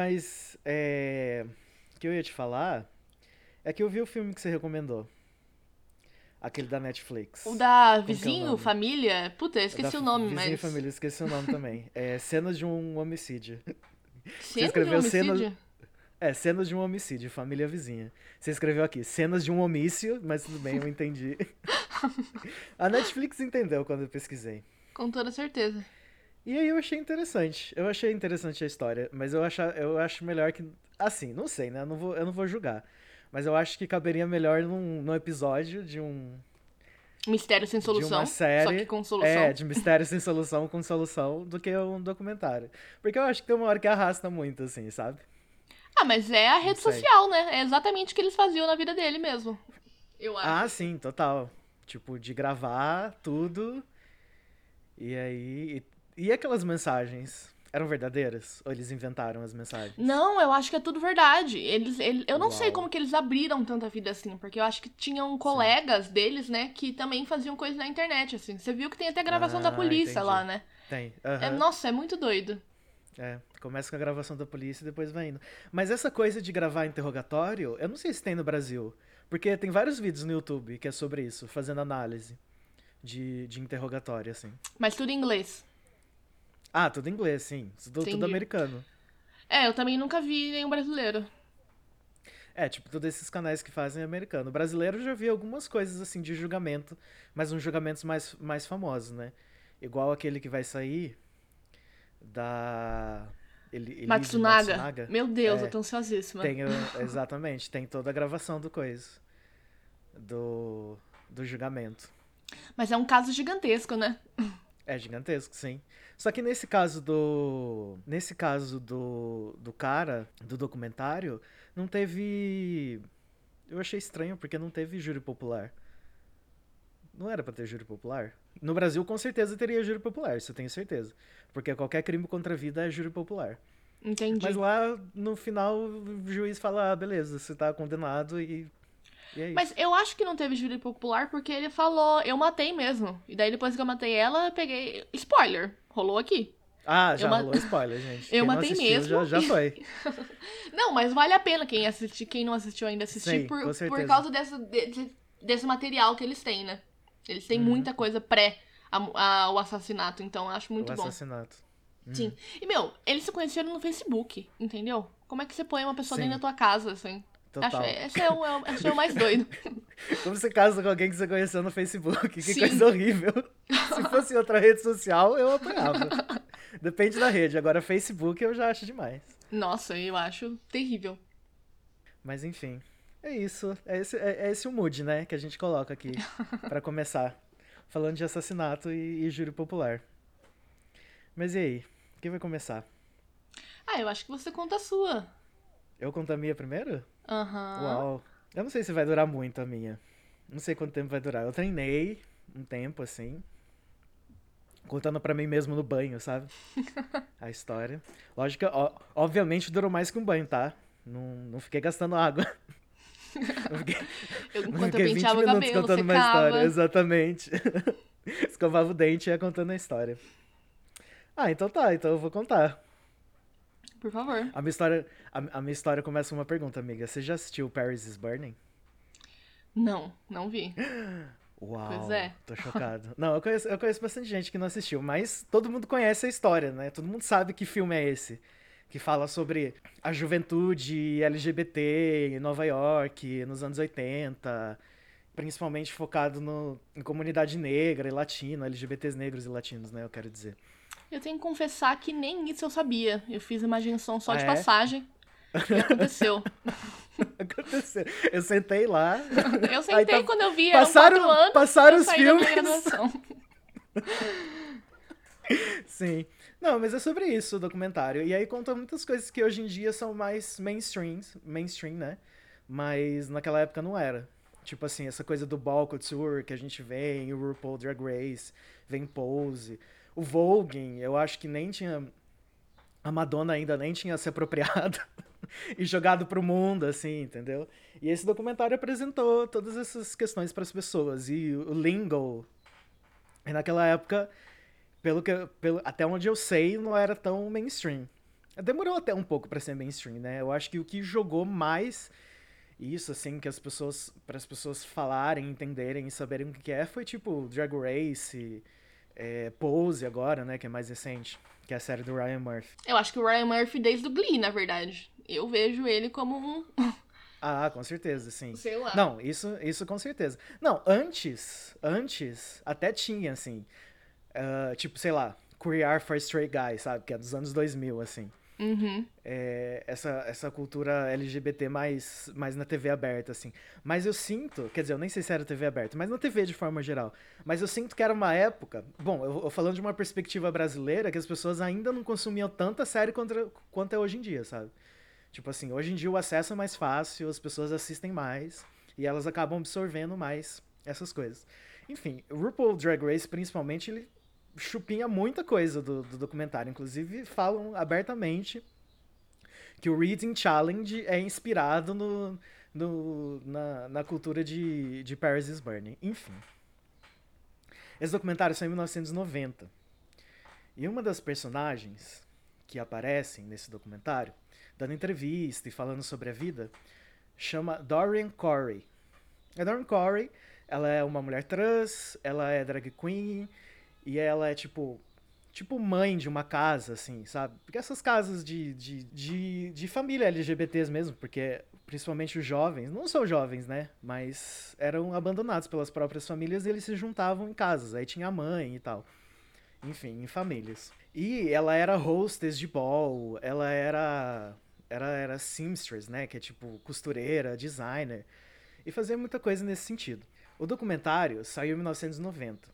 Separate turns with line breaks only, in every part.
Mas, é... O que eu ia te falar é que eu vi o filme que você recomendou. Aquele da Netflix.
O da
Como que é o
vizinho, família? Puta, eu esqueci o nome,
Vizinho
mas.
Família, esqueci o nome também. É Cenas de um Homicídio.
Cena de
escreveu
homicídio?
É, Cenas de um Homicídio, Família Vizinha. Você escreveu aqui, Cenas de um Homício, mas tudo bem, eu entendi. A Netflix entendeu quando eu pesquisei.
Com toda certeza.
E aí eu achei interessante. Eu achei interessante a história, mas eu acho, eu acho melhor que. Assim, não sei, né? Eu não vou, eu não vou julgar. Mas eu acho que caberia melhor num, num episódio de um.
Mistério sem solução.
de uma série.
Só que com solução.
É, de mistério sem solução com solução, do que um documentário. Porque eu acho que tem uma hora que arrasta muito, assim, sabe?
Ah, mas é a rede social, né? É exatamente o que eles faziam na vida dele mesmo. Eu acho.
Ah, sim, total. Tipo, de gravar tudo. E aí. E, e aquelas mensagens? Eram verdadeiras? Ou eles inventaram as mensagens?
Não, eu acho que é tudo verdade. Eles, ele- eu não sei
Uau.
como que eles abriram tanta vida assim, porque eu acho que tinham colegas deles, né, que também faziam coisas na internet, assim. Você viu que tem até gravação da
Ah,
polícia
entendi.
lá, né?
Tem.
É,
aham.
nossa, é muito doido.
É, começa com a gravação da polícia e depois vai indo. Mas essa coisa de gravar interrogatório, eu não sei se tem no Brasil. Porque tem vários vídeos no YouTube que é sobre isso, fazendo análise de, de interrogatório, assim.
Mas tudo em inglês.
Ah, tudo em inglês, sim. Tudo, tudo americano.
É, eu também nunca vi nenhum brasileiro.
É, tipo, todos esses canais que fazem é americano. O brasileiro eu já vi algumas coisas, assim, de julgamento, mas uns julgamentos mais, mais famosos, né? Igual aquele que vai sair da... Eli- Elise
Matsunaga. Meu Deus,
É.
eu tô ansiosíssima.
Tem, exatamente, tem toda a gravação do coisa. Do, do julgamento.
Mas é um caso gigantesco, né?
É gigantesco, sim. Só que nesse caso do. Nesse caso do, do cara, do documentário, não teve. Eu achei estranho porque não teve júri popular. Não era pra ter júri popular? No Brasil, com certeza teria júri popular, isso eu tenho certeza. Porque qualquer crime contra a vida é júri popular.
Entendi.
Mas lá, no final, o juiz fala: ah, beleza, você tá condenado e. É.
Mas eu acho que não teve júri popular porque ele falou, eu matei mesmo. E daí depois que eu matei ela, eu peguei. Spoiler! Rolou aqui.
Ah, já
eu ma-
rolou spoiler, gente.
Eu
Quem
matei
assistiu
mesmo.
Já, já foi.
Não, mas vale a pena quem assistir, quem não assistiu ainda assistir
Sim,
por, por causa dessa, desse, desse material que eles têm, né? Eles
Uhum.
têm muita coisa pré a- a- o assassinato, então eu acho muito
o
bom.
assassinato. Uhum.
Sim. E, meu, eles se conheceram no Facebook, entendeu? Como é que você põe uma pessoa
Sim.
dentro da tua casa, assim?
Total.
Esse, é o, é o- esse é o mais doido.
Como você casa com alguém que você conheceu no Facebook? Que
Sim.
coisa horrível. Se fosse outra rede social, eu apanhava. Depende da rede. Agora, Facebook eu já acho demais.
Nossa, eu acho terrível.
Mas enfim. É isso. É esse, é, é esse o mood, né? Que a gente coloca aqui pra começar. Falando de assassinato e, e júri popular. Mas e aí? Quem vai começar?
Ah, eu acho que você conta a sua.
Eu conto a minha primeiro?
Aham.
Uau. Eu não sei se vai durar muito a minha. Não sei quanto tempo vai durar. Eu treinei um tempo, assim. Contando pra mim mesmo no banho, sabe? A história. Lógico, ó, obviamente durou mais que um banho, tá? Não, não fiquei gastando água. Não fiquei,
Eu,
não fiquei 20
penteava o
minutos
cabelo,
contando uma história. Exatamente. Escovava o dente e ia contando a história. Ah, então tá. Então eu vou contar.
Por favor.
A minha história, a, a minha história começa com uma pergunta, amiga. Você já assistiu Paris is Burning?
Não, não vi.
Uau,
Pois é.
tô chocado. Não, eu conheço, eu conheço bastante gente que não assistiu, mas todo mundo conhece a história, né? Todo mundo sabe que filme é esse. Que fala sobre a juventude LGBT em Nova York, nos anos 80, principalmente focado no, em comunidade negra e latina, LGBTs negros e latinos, né? Eu quero dizer.
Eu tenho que confessar que nem isso eu sabia. Eu fiz imaginação só
Ah,
de
é?
passagem. E aconteceu.
Aconteceu. Eu sentei lá.
Eu sentei
tá-
quando eu vi,
passaram-
anos.
passaram os filmes. Sim. Não, mas é sobre isso o documentário. E aí conta muitas coisas que hoje em dia são mais mainstream, mainstream, né? Mas naquela época não era. Tipo assim, essa coisa do ball couture que a gente vê em RuPaul Drag Race, vem Pose. O Vogue, eu acho que nem tinha... A Madonna ainda nem tinha se apropriado e jogado pro mundo, assim, entendeu? E esse documentário apresentou todas essas questões para as pessoas. E o lingo, e naquela época pelo que pelo, até onde eu sei, não era tão mainstream. Demorou até um pouco para ser mainstream, né? Eu acho que o que jogou mais isso, assim, que as pessoas. para as pessoas falarem, entenderem e saberem o que é, foi tipo Drag Race, é, Pose agora, né? Que é mais recente, que é a série do Ryan Murphy.
Eu acho que o Ryan Murphy desde o Glee, na verdade. Eu vejo ele como um.
Ah, com certeza, sim.
Sei lá.
Não, isso, isso com certeza. Não, antes, antes, até tinha, assim, uh, tipo, sei lá, Queer for Straight Guy, sabe? Que é dos anos 2000, assim.
Uhum.
É, essa, essa cultura LGBT mais, mais na TV aberta, assim. Mas eu sinto, quer dizer, eu nem sei se era TV aberta, mas na TV de forma geral. Mas eu sinto que era uma época, bom, eu, eu falando de uma perspectiva brasileira, que as pessoas ainda não consumiam tanta série quanto, quanto é hoje em dia, sabe? Tipo assim, hoje em dia o acesso é mais fácil, as pessoas assistem mais e elas acabam absorvendo mais essas coisas. Enfim, o RuPaul Drag Race, principalmente, ele chupinha muita coisa do, do documentário. Inclusive, falam abertamente que o Reading Challenge é inspirado no, no, na, na cultura de, de Paris is Burning. Enfim. Esse documentário saiu em 1990. E uma das personagens que aparecem nesse documentário, dando entrevista e falando sobre a vida, chama Dorian Corey. A Dorian Corey, ela é uma mulher trans, ela é drag queen, e ela é tipo. Tipo mãe de uma casa, assim, sabe? Porque essas casas de, de, de, de família LGBTs mesmo, porque principalmente os jovens, não são jovens, né? Mas eram abandonados pelas próprias famílias e eles se juntavam em casas. Aí tinha a mãe e tal. Enfim, em famílias. E ela era hostess de ball, ela era. Era, era seamstress, né? Que é tipo costureira, designer. E fazia muita coisa nesse sentido. O documentário saiu em 1990.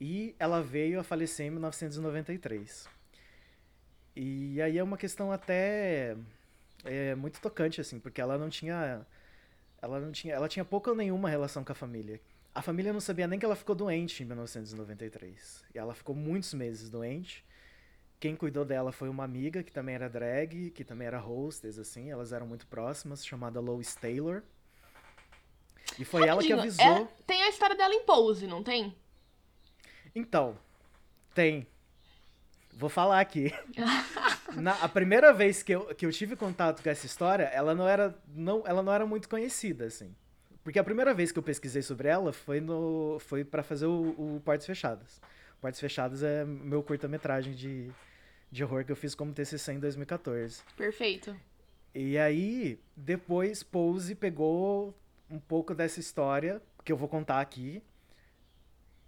E ela veio a falecer em 1993. E aí é uma questão até é, muito tocante assim, porque ela não tinha ela não tinha, ela tinha pouca ou nenhuma relação com a família. A família não sabia nem que ela ficou doente em 1993. E ela ficou muitos meses doente. Quem cuidou dela foi uma amiga que também era drag, que também era hostess, assim, elas eram muito próximas, chamada Lois Taylor. E foi
Rapidinho,
ela que avisou.
É, tem a história dela em Pose, não tem?
Então, tem. Vou falar aqui. Na, a primeira vez que eu, que eu tive contato com essa história, ela não era, não, ela não era muito conhecida, assim. Porque a primeira vez que eu pesquisei sobre ela foi no foi para fazer o, o Portas Fechadas. Portas Fechadas é meu curta-metragem de, de horror que eu fiz como TCC em 2014.
Perfeito.
E aí, depois, Pose pegou um pouco dessa história, que eu vou contar aqui,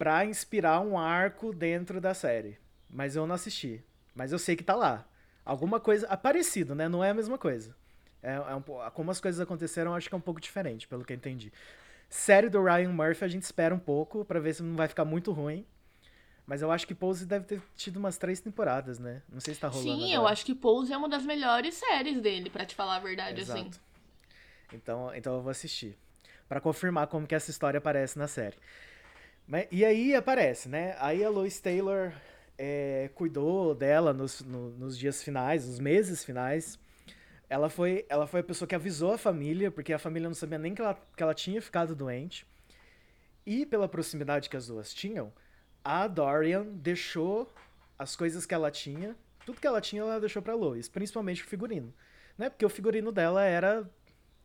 pra inspirar um arco dentro da série. Mas eu não assisti. Mas eu sei que tá lá. Alguma coisa. Parecido, né? Não é a mesma coisa. É, é um, como as coisas aconteceram, acho que é um pouco diferente, pelo que eu entendi. Série do Ryan Murphy, a gente espera um pouco para ver se não vai ficar muito ruim. Mas eu acho que Pose deve ter tido umas três temporadas, né? Não sei se tá rolando.
Sim,
agora.
eu acho que Pose é uma das melhores séries dele, para te falar a verdade,
Exato.
assim.
Então, então eu vou assistir. para confirmar como que essa história aparece na série. Mas, e aí aparece, né? Aí a Lois Taylor é, cuidou dela nos, no, nos dias finais, nos meses finais. Ela foi, ela foi a pessoa que avisou a família, porque a família não sabia nem que ela, que ela tinha ficado doente. E pela proximidade que as duas tinham, a Dorian deixou as coisas que ela tinha, tudo que ela tinha, ela deixou pra Lois, principalmente o figurino. Né? Porque o figurino dela era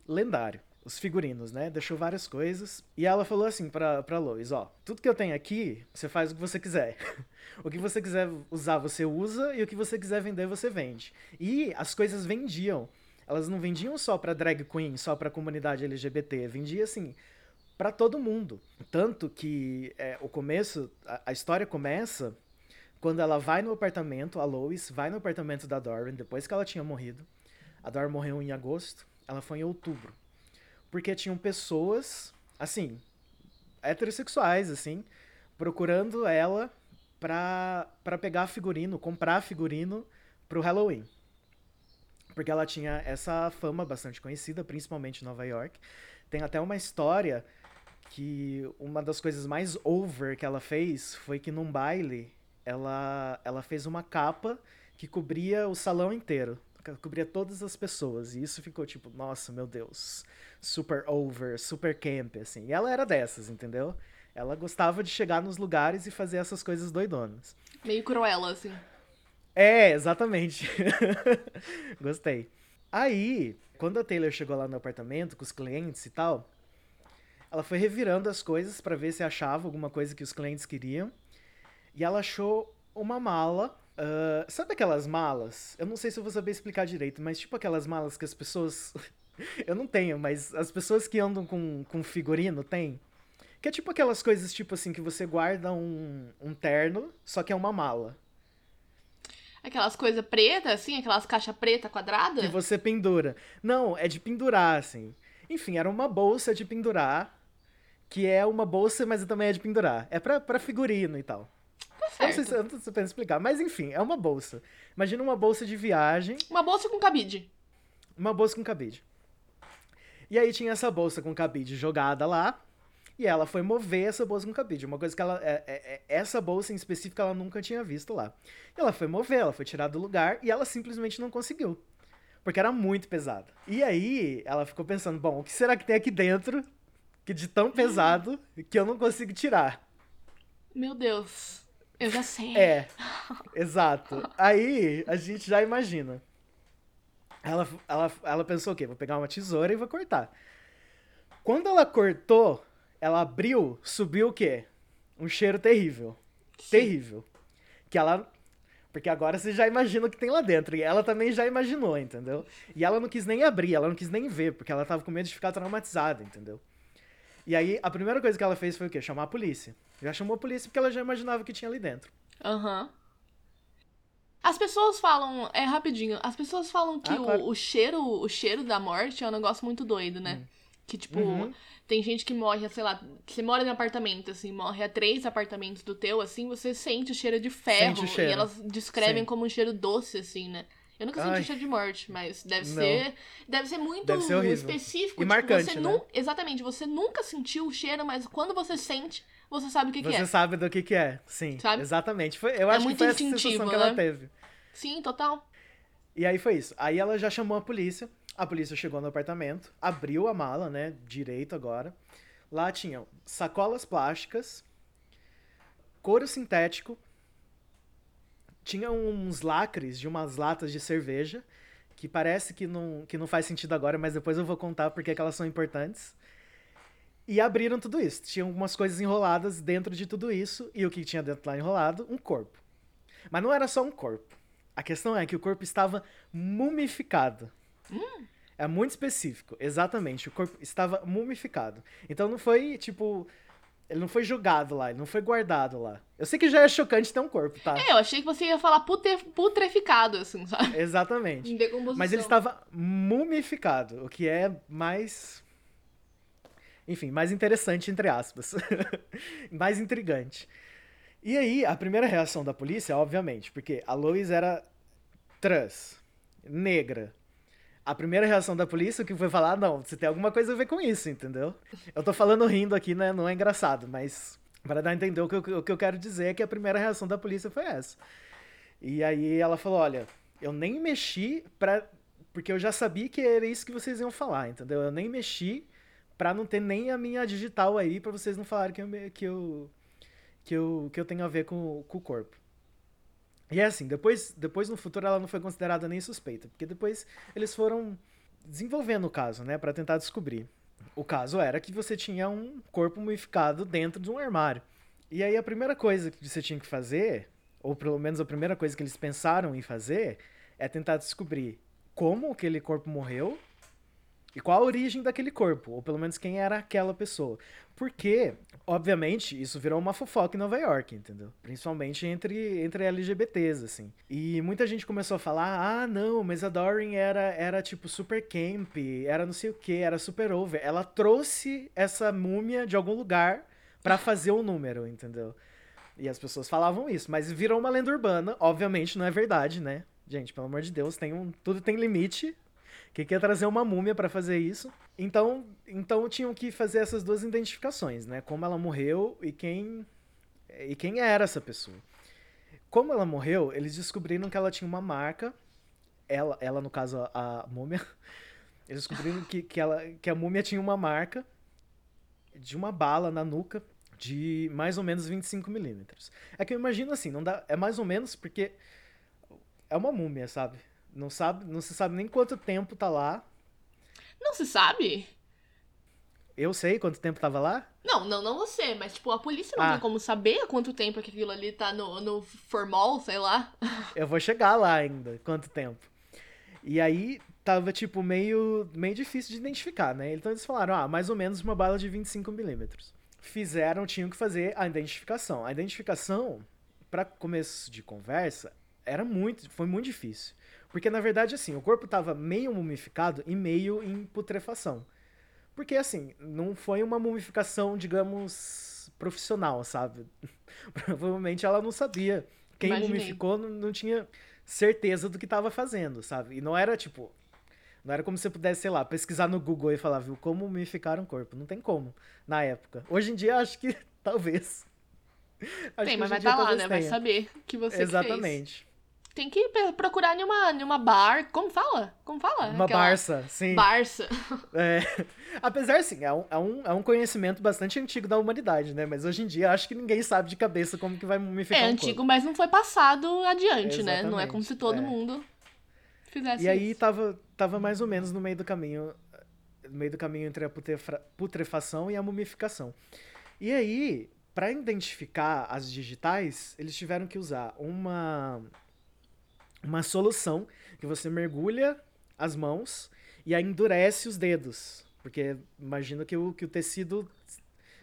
lendário os figurinos, né? Deixou várias coisas. E ela falou assim pra, pra Lois, ó, tudo que eu tenho aqui, você faz o que você quiser. o que você quiser usar, você usa, e o que você quiser vender, você vende. E as coisas vendiam. Elas não vendiam só pra drag queen, só pra comunidade LGBT, vendia assim para todo mundo. Tanto que é, o começo, a, a história começa quando ela vai no apartamento, a Lois vai no apartamento da Dorian, depois que ela tinha morrido. A Dorian morreu em agosto, ela foi em outubro porque tinham pessoas, assim, heterossexuais, assim, procurando ela pra, pra pegar figurino, comprar figurino pro Halloween. Porque ela tinha essa fama bastante conhecida, principalmente em Nova York. Tem até uma história que uma das coisas mais over que ela fez foi que num baile ela, ela fez uma capa que cobria o salão inteiro cobria todas as pessoas. E isso ficou tipo, nossa, meu Deus, super over, super camp, assim. E ela era dessas, entendeu? Ela gostava de chegar nos lugares e fazer essas coisas doidonas.
Meio cruela, assim.
É, exatamente. Gostei. Aí, quando a Taylor chegou lá no apartamento com os clientes e tal, ela foi revirando as coisas para ver se achava alguma coisa que os clientes queriam. E ela achou uma mala. Uh, sabe aquelas malas? Eu não sei se eu vou saber explicar direito, mas tipo aquelas malas que as pessoas. eu não tenho, mas as pessoas que andam com, com figurino têm. Que é tipo aquelas coisas, tipo assim, que você guarda um, um terno, só que é uma mala.
Aquelas coisas pretas, assim, aquelas caixas preta quadrada?
Que você pendura. Não, é de pendurar, assim. Enfim, era uma bolsa de pendurar, que é uma bolsa, mas também é de pendurar. É pra, pra figurino e tal.
Tá certo.
Eu não sei se eu tô sabendo explicar, mas enfim, é uma bolsa. Imagina uma bolsa de viagem.
Uma bolsa com cabide.
Uma bolsa com cabide. E aí tinha essa bolsa com cabide jogada lá. E ela foi mover essa bolsa com cabide. Uma coisa que ela. É, é, é, essa bolsa em específico ela nunca tinha visto lá. E ela foi mover, ela foi tirar do lugar e ela simplesmente não conseguiu. Porque era muito pesada. E aí ela ficou pensando: bom, o que será que tem aqui dentro que de tão pesado que eu não consigo tirar?
Meu Deus. Eu já sei.
É, exato. Aí a gente já imagina. Ela, ela, ela pensou o quê? Vou pegar uma tesoura e vou cortar. Quando ela cortou, ela abriu, subiu o quê? Um cheiro terrível. Sim. Terrível. Que ela. Porque agora você já imagina o que tem lá dentro. E ela também já imaginou, entendeu? E ela não quis nem abrir, ela não quis nem ver, porque ela tava com medo de ficar traumatizada, entendeu? E aí, a primeira coisa que ela fez foi o quê? Chamar a polícia. Já chamou a polícia porque ela já imaginava o que tinha ali dentro.
Aham. Uhum. As pessoas falam, é rapidinho, as pessoas falam que ah, claro. o, o, cheiro, o cheiro da morte é um negócio muito doido, né? Hum. Que, tipo, uhum. tem gente que morre, sei lá, você mora em apartamento, assim, morre a três apartamentos do teu, assim, você sente o cheiro de ferro. Cheiro. E elas descrevem Sim. como um cheiro doce, assim, né? Eu nunca Ai. senti cheiro de morte, mas deve não. ser. Deve ser muito deve ser específico.
E tipo, marcante,
você
né?
Nu, exatamente, você nunca sentiu o cheiro, mas quando você sente, você sabe o que, que é.
Você sabe do que, que é, sim. Sabe? Exatamente. Foi, eu é acho que foi essa sensação né? que ela né? teve.
Sim, total.
E aí foi isso. Aí ela já chamou a polícia. A polícia chegou no apartamento, abriu a mala, né? Direito agora. Lá tinham sacolas plásticas, couro sintético, tinha uns lacres de umas latas de cerveja, que parece que não, que não faz sentido agora, mas depois eu vou contar porque é elas são importantes. E abriram tudo isso. Tinha algumas coisas enroladas dentro de tudo isso, e o que tinha dentro lá enrolado? Um corpo. Mas não era só um corpo. A questão é que o corpo estava mumificado. Hum. É muito específico, exatamente. O corpo estava mumificado. Então não foi tipo. Ele não foi jogado lá, ele não foi guardado lá. Eu sei que já é chocante ter um corpo, tá?
É, eu achei que você ia falar putre... putreficado, assim, sabe?
Exatamente.
Em decomposição.
Mas ele estava mumificado, o que é mais. Enfim, mais interessante, entre aspas. mais intrigante. E aí, a primeira reação da polícia, obviamente, porque a Lois era trans, negra. A primeira reação da polícia que foi falar, não, você tem alguma coisa a ver com isso, entendeu? Eu tô falando rindo aqui, né? Não é engraçado, mas para dar a entender o que, eu, o que eu quero dizer é que a primeira reação da polícia foi essa. E aí ela falou, olha, eu nem mexi pra... Porque eu já sabia que era isso que vocês iam falar, entendeu? Eu nem mexi pra não ter nem a minha digital aí, pra vocês não falarem que eu, que eu, que eu, que eu tenho a ver com, com o corpo. E é assim, depois, depois no futuro ela não foi considerada nem suspeita, porque depois eles foram desenvolvendo o caso, né, para tentar descobrir. O caso era que você tinha um corpo mumificado dentro de um armário. E aí a primeira coisa que você tinha que fazer, ou pelo menos a primeira coisa que eles pensaram em fazer, é tentar descobrir como aquele corpo morreu e qual a origem daquele corpo, ou pelo menos quem era aquela pessoa. Porque, obviamente, isso virou uma fofoca em Nova York, entendeu? Principalmente entre, entre LGBTs, assim. E muita gente começou a falar: ah, não, mas a Doreen era, era tipo super camp, era não sei o que, era super over. Ela trouxe essa múmia de algum lugar para fazer o um número, entendeu? E as pessoas falavam isso, mas virou uma lenda urbana, obviamente não é verdade, né? Gente, pelo amor de Deus, tem um, tudo tem limite, que quer trazer uma múmia para fazer isso. Então, então tinham que fazer essas duas identificações, né? Como ela morreu e quem e quem era essa pessoa. Como ela morreu, eles descobriram que ela tinha uma marca. Ela, ela no caso a, múmia, eles descobriram que, que, ela, que a múmia tinha uma marca de uma bala na nuca de mais ou menos 25 milímetros. É que eu imagino assim, não dá, é mais ou menos porque é uma múmia, sabe? Não sabe, não se sabe nem quanto tempo tá lá.
Não se sabe?
Eu sei quanto tempo tava lá?
Não, não, não você, mas tipo, a polícia não ah. tem como saber há quanto tempo aquilo ali tá no, no formol, sei lá.
Eu vou chegar lá ainda, quanto tempo. E aí tava, tipo, meio, meio difícil de identificar, né? Então eles falaram, ah, mais ou menos uma bala de 25 milímetros. Fizeram, tinham que fazer a identificação. A identificação, para começo de conversa, era muito, foi muito difícil. Porque, na verdade, assim, o corpo tava meio mumificado e meio em putrefação. Porque, assim, não foi uma mumificação, digamos, profissional, sabe? Provavelmente ela não sabia. Quem Imaginei. mumificou não, não tinha certeza do que estava fazendo, sabe? E não era tipo. Não era como se você pudesse, sei lá, pesquisar no Google e falar, viu, como mumificar um corpo. Não tem como, na época. Hoje em dia, acho que talvez.
Acho tem, mas vai estar tá lá, né? Tenha. Vai saber que você
Exatamente.
Que tem que procurar em uma, em uma bar. Como fala? Como fala?
Uma Aquela... Barça, sim.
Barça.
É. Apesar, sim, é um, é, um, é um conhecimento bastante antigo da humanidade, né? Mas hoje em dia acho que ninguém sabe de cabeça como que vai mumificar
É
um
antigo,
corpo.
mas não foi passado adiante, né? Não é como se todo é. mundo fizesse
E aí tava, tava mais ou menos no meio do caminho, no meio do caminho entre a putrefação e a mumificação. E aí, para identificar as digitais, eles tiveram que usar uma uma solução que você mergulha as mãos e aí endurece os dedos. Porque imagina que o, que o tecido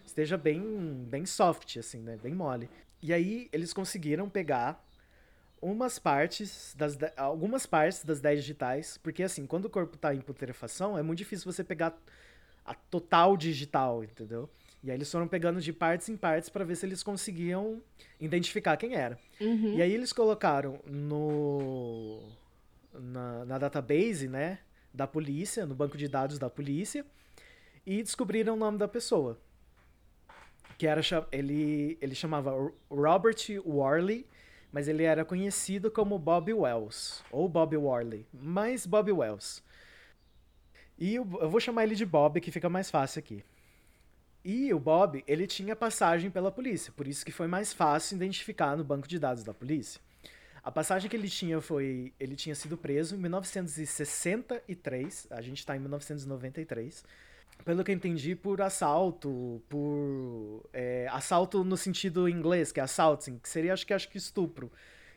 esteja bem, bem soft, assim, né? Bem mole. E aí eles conseguiram pegar umas partes, das algumas partes das 10 digitais, porque assim, quando o corpo está em putrefação, é muito difícil você pegar a total digital, entendeu? E aí eles foram pegando de partes em partes para ver se eles conseguiam identificar quem era.
Uhum.
E aí eles colocaram no na, na, database, né, da polícia, no banco de dados da polícia, e descobriram o nome da pessoa. Que era ele ele chamava Robert Warley, mas ele era conhecido como Bob Wells ou Bob Warley, mas Bob Wells. E eu, eu vou chamar ele de Bob, que fica mais fácil aqui. E o Bob, ele tinha passagem pela polícia, por isso que foi mais fácil identificar no banco de dados da polícia. A passagem que ele tinha foi. Ele tinha sido preso em 1963, a gente está em 1993. Pelo que eu entendi, por assalto, por. É, assalto no sentido inglês, que é assaulting, que seria acho que acho que estupro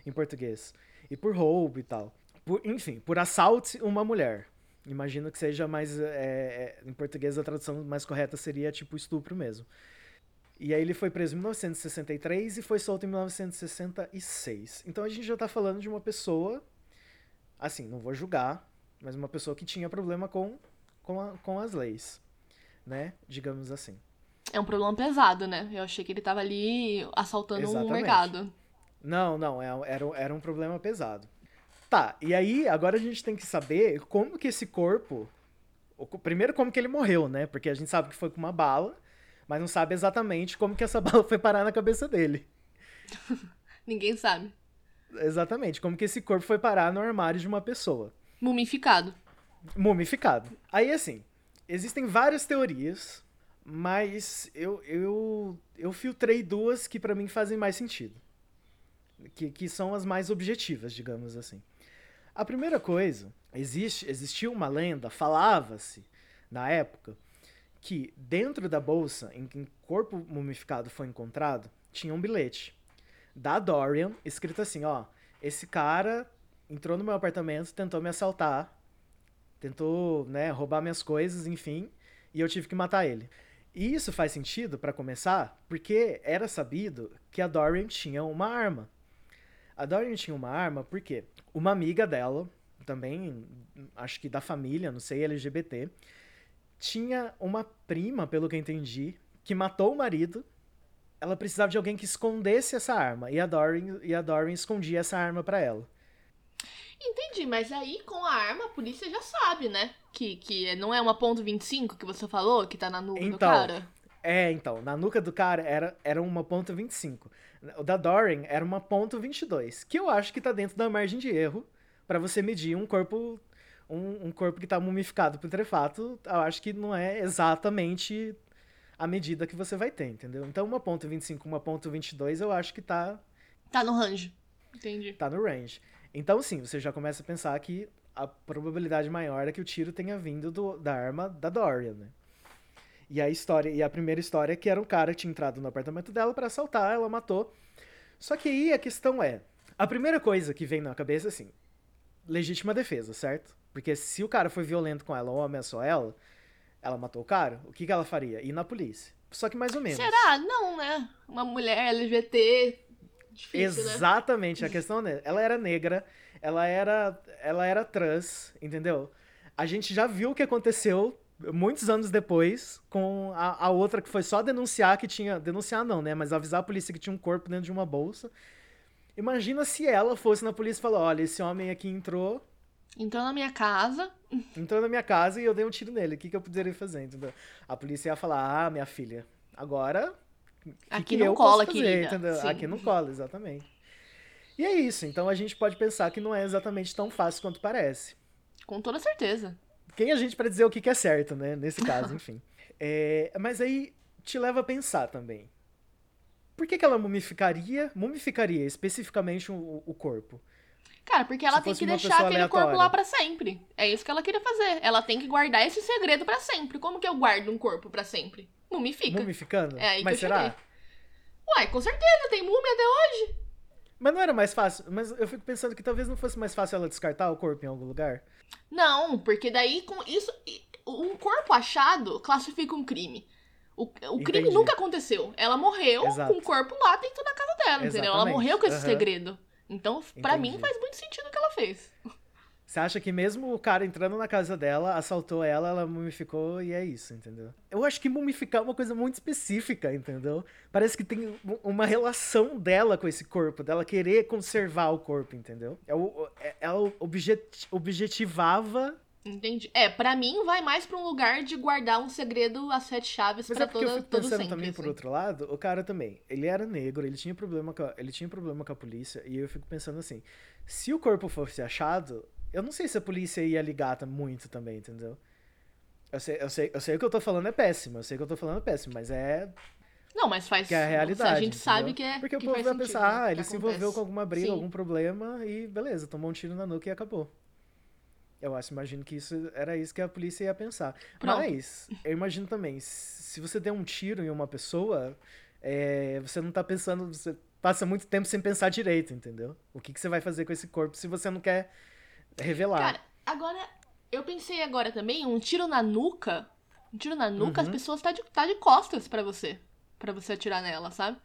em português. E por roubo e tal. Por, enfim, por assalte uma mulher. Imagino que seja mais. É, em português, a tradução mais correta seria tipo estupro mesmo. E aí ele foi preso em 1963 e foi solto em 1966. Então a gente já tá falando de uma pessoa. Assim, não vou julgar, mas uma pessoa que tinha problema com, com, a, com as leis. Né? Digamos assim.
É um problema pesado, né? Eu achei que ele tava ali assaltando Exatamente. um mercado.
Não, não, é, era, era um problema pesado. Tá, e aí agora a gente tem que saber como que esse corpo. Primeiro, como que ele morreu, né? Porque a gente sabe que foi com uma bala, mas não sabe exatamente como que essa bala foi parar na cabeça dele.
Ninguém sabe.
Exatamente, como que esse corpo foi parar no armário de uma pessoa.
Mumificado.
Mumificado. Aí, assim, existem várias teorias, mas eu, eu, eu filtrei duas que para mim fazem mais sentido. Que, que são as mais objetivas, digamos assim. A primeira coisa, existe, existiu uma lenda, falava-se na época, que dentro da bolsa em que o corpo mumificado foi encontrado, tinha um bilhete da Dorian, escrito assim, ó, esse cara entrou no meu apartamento, tentou me assaltar, tentou, né, roubar minhas coisas, enfim, e eu tive que matar ele. E isso faz sentido, para começar, porque era sabido que a Dorian tinha uma arma. A Dorian tinha uma arma porque uma amiga dela, também, acho que da família, não sei, LGBT, tinha uma prima, pelo que eu entendi, que matou o marido. Ela precisava de alguém que escondesse essa arma. E a Dorian, e a Dorian escondia essa arma para ela.
Entendi, mas aí com a arma a polícia já sabe, né? Que, que não é uma ponto .25 que você falou, que tá na nuca então, do cara.
É, então, na nuca do cara era, era uma ponto .25. O da Dorian era uma ponto .22, que eu acho que tá dentro da margem de erro para você medir um corpo um, um corpo que tá mumificado putrefato, eu acho que não é exatamente a medida que você vai ter, entendeu? Então uma ponto .25, uma ponto .22, eu acho que tá
tá no range. Entendi.
Tá no range. Então, sim, você já começa a pensar que a probabilidade maior é que o tiro tenha vindo do, da arma da Dorian, né? E a história, e a primeira história é que era um cara tinha entrado no apartamento dela para assaltar, ela matou. Só que aí a questão é, a primeira coisa que vem na cabeça é assim, legítima defesa, certo? Porque se o cara foi violento com ela ou ameaçou ela, ela matou o cara, o que, que ela faria? Ir na polícia. Só que mais ou menos.
Será? Não, né? Uma mulher LGBT. Difícil,
né? Exatamente, né? a questão é, ela era negra, ela era, ela era trans, entendeu? A gente já viu o que aconteceu muitos anos depois com a, a outra que foi só denunciar que tinha. Denunciar não, né? Mas avisar a polícia que tinha um corpo dentro de uma bolsa. Imagina se ela fosse na polícia e falou: olha, esse homem aqui entrou
Entrou na minha casa.
Entrou na minha casa e eu dei um tiro nele. O que, que eu poderia fazer? Entendeu? A polícia ia falar: Ah, minha filha, agora.
Aqui que não cola, fazer, querida.
Entendeu? Aqui não cola, exatamente. E é isso. Então a gente pode pensar que não é exatamente tão fácil quanto parece.
Com toda certeza.
Quem a gente para dizer o que, que é certo, né? Nesse caso, enfim. É, mas aí te leva a pensar também. Por que, que ela mumificaria, mumificaria especificamente o, o corpo?
Cara, porque ela tem que deixar aquele aleatória. corpo lá para sempre. É isso que ela queria fazer. Ela tem que guardar esse segredo para sempre. Como que eu guardo um corpo para sempre? Mumifica.
Mumificando?
É aí
Mas
que eu
será?
Cheguei. Uai, com certeza, tem múmia até hoje.
Mas não era mais fácil. Mas eu fico pensando que talvez não fosse mais fácil ela descartar o corpo em algum lugar.
Não, porque daí com isso. Um corpo achado classifica um crime. O, o crime nunca aconteceu. Ela morreu Exato. com o corpo lá dentro da casa dela, Exatamente. entendeu? Ela morreu com esse uhum. segredo. Então, para mim, faz muito sentido o que ela fez.
Você acha que mesmo o cara entrando na casa dela, assaltou ela, ela mumificou e é isso, entendeu? Eu acho que mumificar é uma coisa muito específica, entendeu? Parece que tem uma relação dela com esse corpo, dela querer conservar o corpo, entendeu? Ela, é ela objet, objetivava
Entendi. É, para mim vai mais para um lugar de guardar um segredo a sete chaves para é toda eu fico pensando
também assim. por outro lado, o cara também, ele era negro, ele tinha problema com a, ele tinha problema com a polícia e eu fico pensando assim, se o corpo fosse achado, eu não sei se a polícia ia ligar muito também, entendeu? Eu sei, eu sei, eu sei que eu tô falando é péssimo, eu sei que eu tô falando é péssimo, mas é
não, mas faz.
Que é a realidade.
A gente
entendeu?
sabe que é.
Porque
que
o povo vai
sentido,
pensar,
né?
ah, ele se envolveu com alguma briga, Sim. algum problema e beleza, tomou um tiro na nuca e acabou. Eu acho, imagino que isso era isso que a polícia ia pensar. Pronto. Mas, eu imagino também, se você der um tiro em uma pessoa, é, você não tá pensando, você passa muito tempo sem pensar direito, entendeu? O que, que você vai fazer com esse corpo se você não quer revelar?
Cara, agora, eu pensei agora também, um tiro na nuca, um tiro na nuca, uhum. as pessoas tá de, tá de costas para você, para você atirar nela, sabe?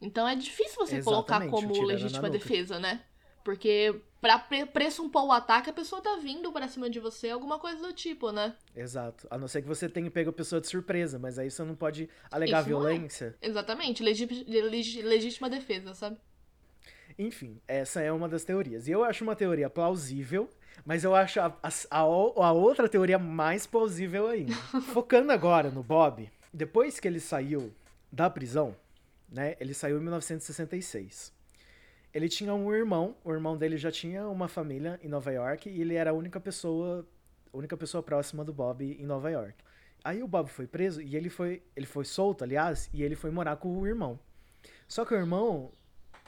Então é difícil você Exatamente, colocar como legítima defesa, né? Porque pra pressumpor o ataque, a pessoa tá vindo pra cima de você, alguma coisa do tipo, né?
Exato. A não ser que você tenha pego a pessoa de surpresa, mas aí você não pode alegar Isso é. violência.
É. Exatamente. legítima defesa, sabe?
Enfim, essa é uma das teorias. E eu acho uma teoria plausível, mas eu acho a, a, a outra teoria mais plausível ainda. Focando agora no Bob, depois que ele saiu da prisão, né? Ele saiu em 1966. Ele tinha um irmão, o irmão dele já tinha uma família em Nova York e ele era a única pessoa, única pessoa próxima do Bob em Nova York. Aí o Bob foi preso e ele foi, ele foi solto, aliás, e ele foi morar com o irmão. Só que o irmão,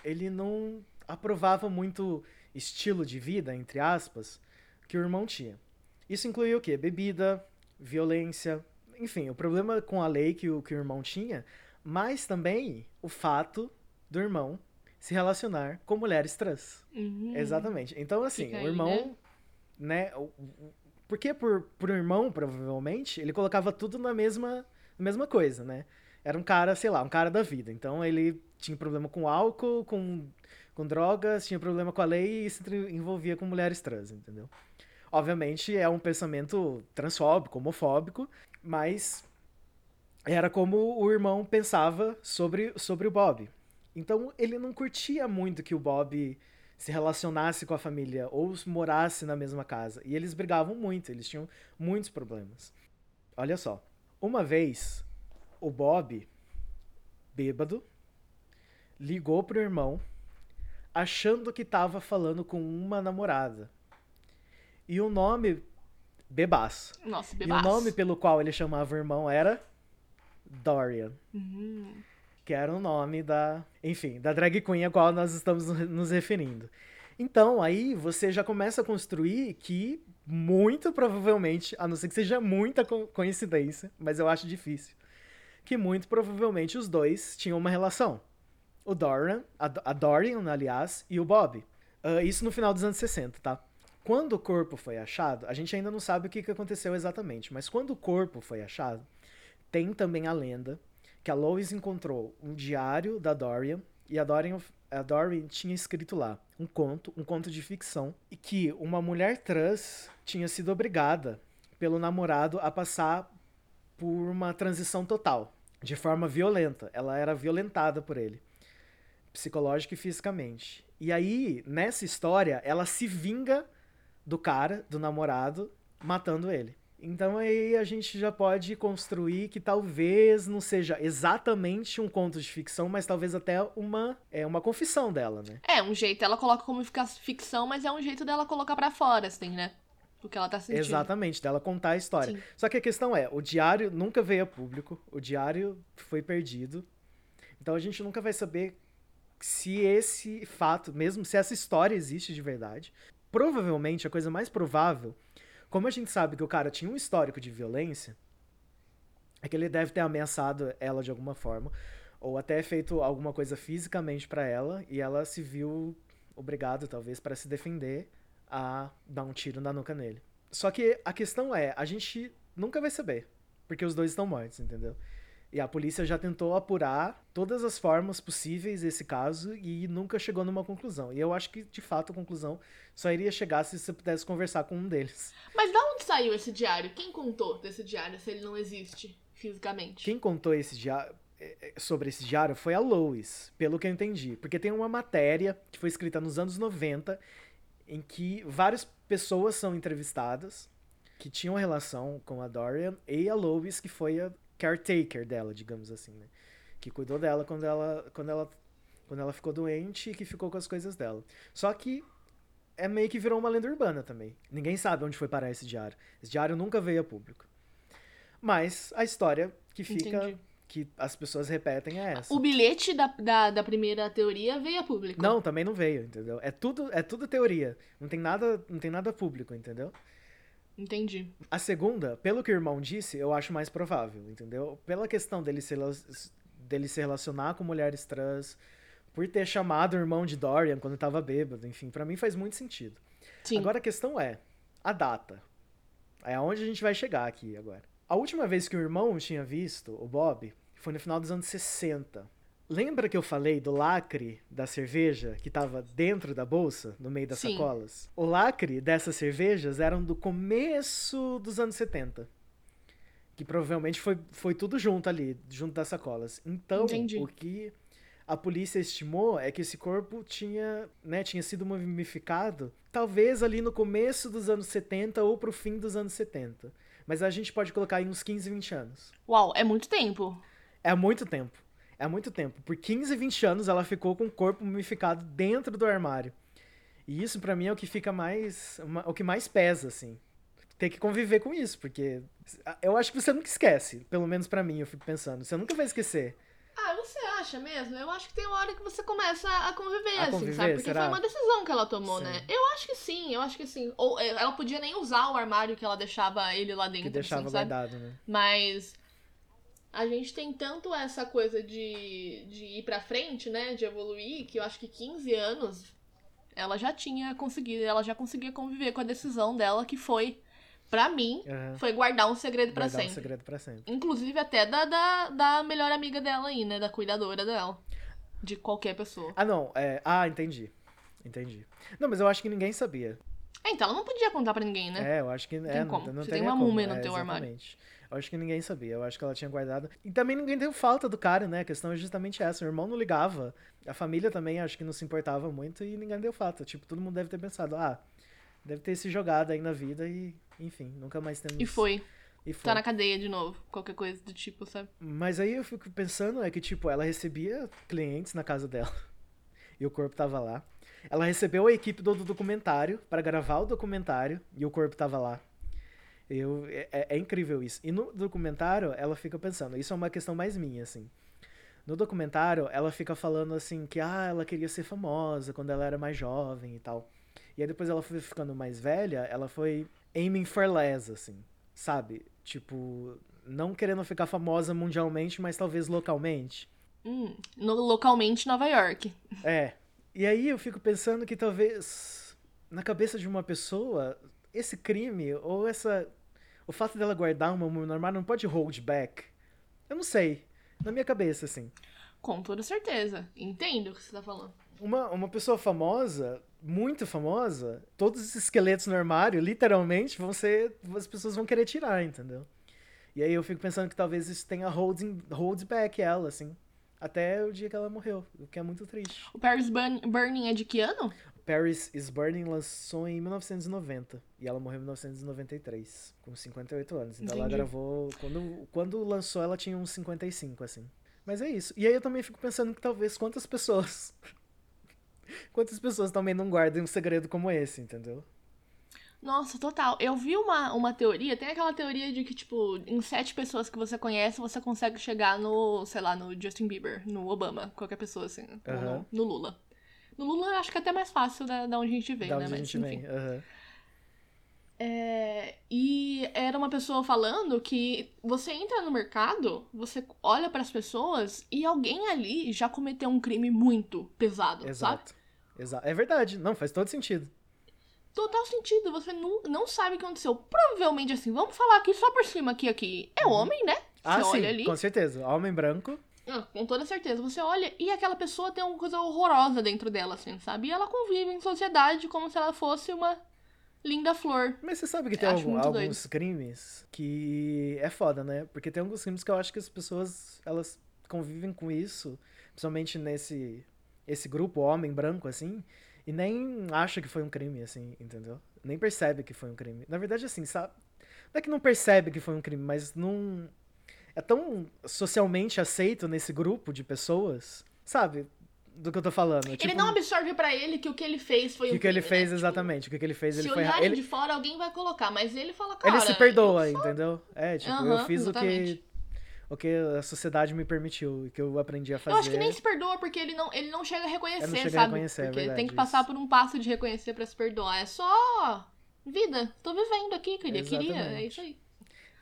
ele não aprovava muito estilo de vida, entre aspas, que o irmão tinha. Isso incluía o quê? Bebida, violência, enfim, o problema com a lei que o, que o irmão tinha, mas também o fato do irmão se relacionar com mulheres trans.
Uhum.
Exatamente. Então, assim, Fica o irmão, aí, né? né porque por, por irmão, provavelmente, ele colocava tudo na mesma, na mesma coisa, né? Era um cara, sei lá, um cara da vida. Então ele tinha problema com álcool, com, com drogas, tinha problema com a lei e se envolvia com mulheres trans, entendeu? Obviamente é um pensamento transfóbico, homofóbico, mas era como o irmão pensava sobre, sobre o Bob. Então ele não curtia muito que o Bob se relacionasse com a família ou morasse na mesma casa. E eles brigavam muito, eles tinham muitos problemas. Olha só. Uma vez, o Bob, bêbado, ligou pro irmão achando que estava falando com uma namorada. E o nome. Bebaço.
Nossa, bebaço.
E o nome pelo qual ele chamava o irmão era Dorian.
Uhum
que era o nome da, enfim, da drag queen a qual nós estamos nos referindo. Então, aí você já começa a construir que muito provavelmente, a não ser que seja muita co coincidência, mas eu acho difícil, que muito provavelmente os dois tinham uma relação. O Dorian, a, Dorian, aliás, e o Bob. Uh, isso no final dos anos 60, tá? Quando o corpo foi achado, a gente ainda não sabe o que, que aconteceu exatamente, mas quando o corpo foi achado, tem também a lenda que a Lois encontrou um diário da Dorian e a Dorian, a Dorian tinha escrito lá um conto, um conto de ficção, e que uma mulher trans tinha sido obrigada pelo namorado a passar por uma transição total, de forma violenta. Ela era violentada por ele, psicológica e fisicamente. E aí, nessa história, ela se vinga do cara, do namorado, matando ele. Então aí a gente já pode construir que talvez não seja exatamente um conto de ficção, mas talvez até uma é uma confissão dela, né?
É, um jeito ela coloca como ficção, mas é um jeito dela colocar para fora, assim, né? O que ela tá sentindo.
Exatamente, dela contar a história. Sim. Só que a questão é, o diário nunca veio a público, o diário foi perdido. Então a gente nunca vai saber se esse fato, mesmo se essa história existe de verdade. Provavelmente a coisa mais provável como a gente sabe que o cara tinha um histórico de violência, é que ele deve ter ameaçado ela de alguma forma, ou até feito alguma coisa fisicamente para ela, e ela se viu obrigada, talvez, para se defender, a dar um tiro na nuca nele. Só que a questão é, a gente nunca vai saber, porque os dois estão mortos, entendeu? E a polícia já tentou apurar todas as formas possíveis desse caso e nunca chegou numa conclusão. E eu acho que, de fato, a conclusão só iria chegar se você pudesse conversar com um deles.
Mas da onde saiu esse diário? Quem contou desse diário se ele não existe fisicamente?
Quem contou esse diário é, é, sobre esse diário foi a Lois, pelo que eu entendi. Porque tem uma matéria que foi escrita nos anos 90 em que várias pessoas são entrevistadas que tinham relação com a Dorian e a Lois, que foi a caretaker dela, digamos assim, né? Que cuidou dela quando ela, quando ela, quando ela ficou doente e que ficou com as coisas dela. Só que é meio que virou uma lenda urbana também. Ninguém sabe onde foi parar esse diário. Esse diário nunca veio a público. Mas a história que fica, Entendi. que as pessoas repetem é essa.
O bilhete da, da, da, primeira teoria veio a público.
Não, também não veio, entendeu? É tudo, é tudo teoria. Não tem nada, não tem nada público, entendeu?
Entendi.
A segunda, pelo que o irmão disse, eu acho mais provável, entendeu? Pela questão dele se, dele se relacionar com mulheres trans, por ter chamado o irmão de Dorian quando estava bêbado, enfim, para mim faz muito sentido. Sim. Agora a questão é a data. É aonde a gente vai chegar aqui agora. A última vez que o irmão tinha visto o Bob foi no final dos anos 60. Lembra que eu falei do lacre da cerveja que estava dentro da bolsa, no meio das Sim. sacolas? O lacre dessas cervejas eram do começo dos anos 70. Que provavelmente foi, foi tudo junto ali, junto das sacolas. Então, Entendi. o que a polícia estimou é que esse corpo tinha, né, tinha sido mumificado talvez ali no começo dos anos 70 ou pro fim dos anos 70. Mas a gente pode colocar aí uns 15, 20 anos.
Uau, é muito tempo.
É muito tempo. É muito tempo. Por 15, 20 anos ela ficou com o corpo mumificado dentro do armário. E isso para mim é o que fica mais. o que mais pesa, assim. Ter que conviver com isso, porque eu acho que você nunca esquece. Pelo menos para mim, eu fico pensando. Você nunca vai esquecer.
Ah, você acha mesmo? Eu acho que tem uma hora que você começa a conviver, a assim, conviver, sabe? Porque será? foi uma decisão que ela tomou, sim. né? Eu acho que sim, eu acho que sim. Ou eh, ela podia nem usar o armário que ela deixava ele lá dentro. Que
deixava assim, guardado, né?
Mas a gente tem tanto essa coisa de, de ir pra frente, né? De evoluir, que eu acho que 15 anos ela já tinha conseguido, ela já conseguia conviver com a decisão dela, que foi, para mim, uhum. foi guardar um segredo para sempre.
um segredo pra sempre.
Inclusive até da, da, da melhor amiga dela aí, né? Da cuidadora dela. De qualquer pessoa.
Ah, não. É... Ah, entendi. Entendi. Não, mas eu acho que ninguém sabia.
É, então ela não podia contar para ninguém, né?
É, eu acho que. Tem é, como. Não, não
Você tem uma múmia no
é,
teu
exatamente.
armário.
Eu acho que ninguém sabia. Eu acho que ela tinha guardado. E também ninguém deu falta do cara, né? A questão é justamente essa. O irmão não ligava. A família também acho que não se importava muito e ninguém deu falta. Tipo, todo mundo deve ter pensado, ah, deve ter se jogado aí na vida e, enfim, nunca mais temos.
E foi. E foi. Tá na cadeia de novo, qualquer coisa do tipo, sabe?
Mas aí eu fico pensando é que, tipo, ela recebia clientes na casa dela e o corpo tava lá. Ela recebeu a equipe do documentário para gravar o documentário e o corpo tava lá. Eu, é, é, incrível isso. E no documentário, ela fica pensando, isso é uma questão mais minha, assim. No documentário, ela fica falando assim que ah, ela queria ser famosa quando ela era mais jovem e tal. E aí depois ela foi ficando mais velha, ela foi aiming for less, assim, sabe? Tipo, não querendo ficar famosa mundialmente, mas talvez localmente.
Hum, no, localmente Nova York.
É. E aí eu fico pensando que talvez na cabeça de uma pessoa, esse crime ou essa. O fato dela guardar uma múmia normal não pode hold back. Eu não sei. Na minha cabeça, assim.
Com toda certeza. Entendo o que você tá falando.
Uma, uma pessoa famosa, muito famosa, todos os esqueletos no armário, literalmente, vão ser. As pessoas vão querer tirar, entendeu? E aí eu fico pensando que talvez isso tenha holding, hold back ela, assim. Até o dia que ela morreu, o que é muito triste.
O Paris Burn, Burning é de que ano?
Paris is Burning lançou em 1990 e ela morreu em 1993, com 58 anos. Então Entendi. ela gravou. Quando, quando lançou, ela tinha uns 55, assim. Mas é isso. E aí eu também fico pensando que talvez quantas pessoas. quantas pessoas também não guardem um segredo como esse, entendeu?
Nossa, total. Eu vi uma, uma teoria, tem aquela teoria de que, tipo, em sete pessoas que você conhece, você consegue chegar no, sei lá, no Justin Bieber, no Obama, qualquer pessoa, assim, uhum. no, no, Lula. No Lula acho que é até mais fácil da, da onde a gente vem,
da
né?
Onde Mas, a gente enfim. vem. Uhum.
É, e era uma pessoa falando que você entra no mercado, você olha para as pessoas e alguém ali já cometeu um crime muito pesado,
Exato.
sabe?
Exato. É verdade. Não, faz todo sentido
total sentido. Você não, não sabe o que aconteceu. Provavelmente, assim, vamos falar aqui só por cima, aqui, aqui. É uhum. homem, né?
Ah, você sim, olha ali. com certeza. Homem branco.
Ah, com toda certeza. Você olha e aquela pessoa tem uma coisa horrorosa dentro dela, assim, sabe? E ela convive em sociedade como se ela fosse uma linda flor.
Mas você sabe que tem algum, alguns doido. crimes que é foda, né? Porque tem alguns crimes que eu acho que as pessoas, elas convivem com isso, principalmente nesse esse grupo homem branco, assim, e nem acha que foi um crime, assim, entendeu? Nem percebe que foi um crime. Na verdade, assim, sabe? Não é que não percebe que foi um crime, mas não. É tão socialmente aceito nesse grupo de pessoas, sabe? Do que eu tô falando.
Ele
tipo,
não absorve para ele que o que ele fez foi
que o que ele
crime,
fez
né?
exatamente, tipo, o que ele fez ele
se
foi
olharem
ele...
de fora alguém vai colocar, mas ele fala, cara,
ele se perdoa, entendeu? É, tipo,
uhum,
eu fiz
exatamente.
o que o que a sociedade me permitiu e que eu aprendi a fazer.
Eu acho que nem se perdoa porque ele não, ele não chega a reconhecer,
chega
sabe?
A reconhecer, é
porque
é verdade,
tem que passar
isso.
por um passo de reconhecer para se perdoar. É só vida. Tô vivendo aqui, queria, queria. É isso aí.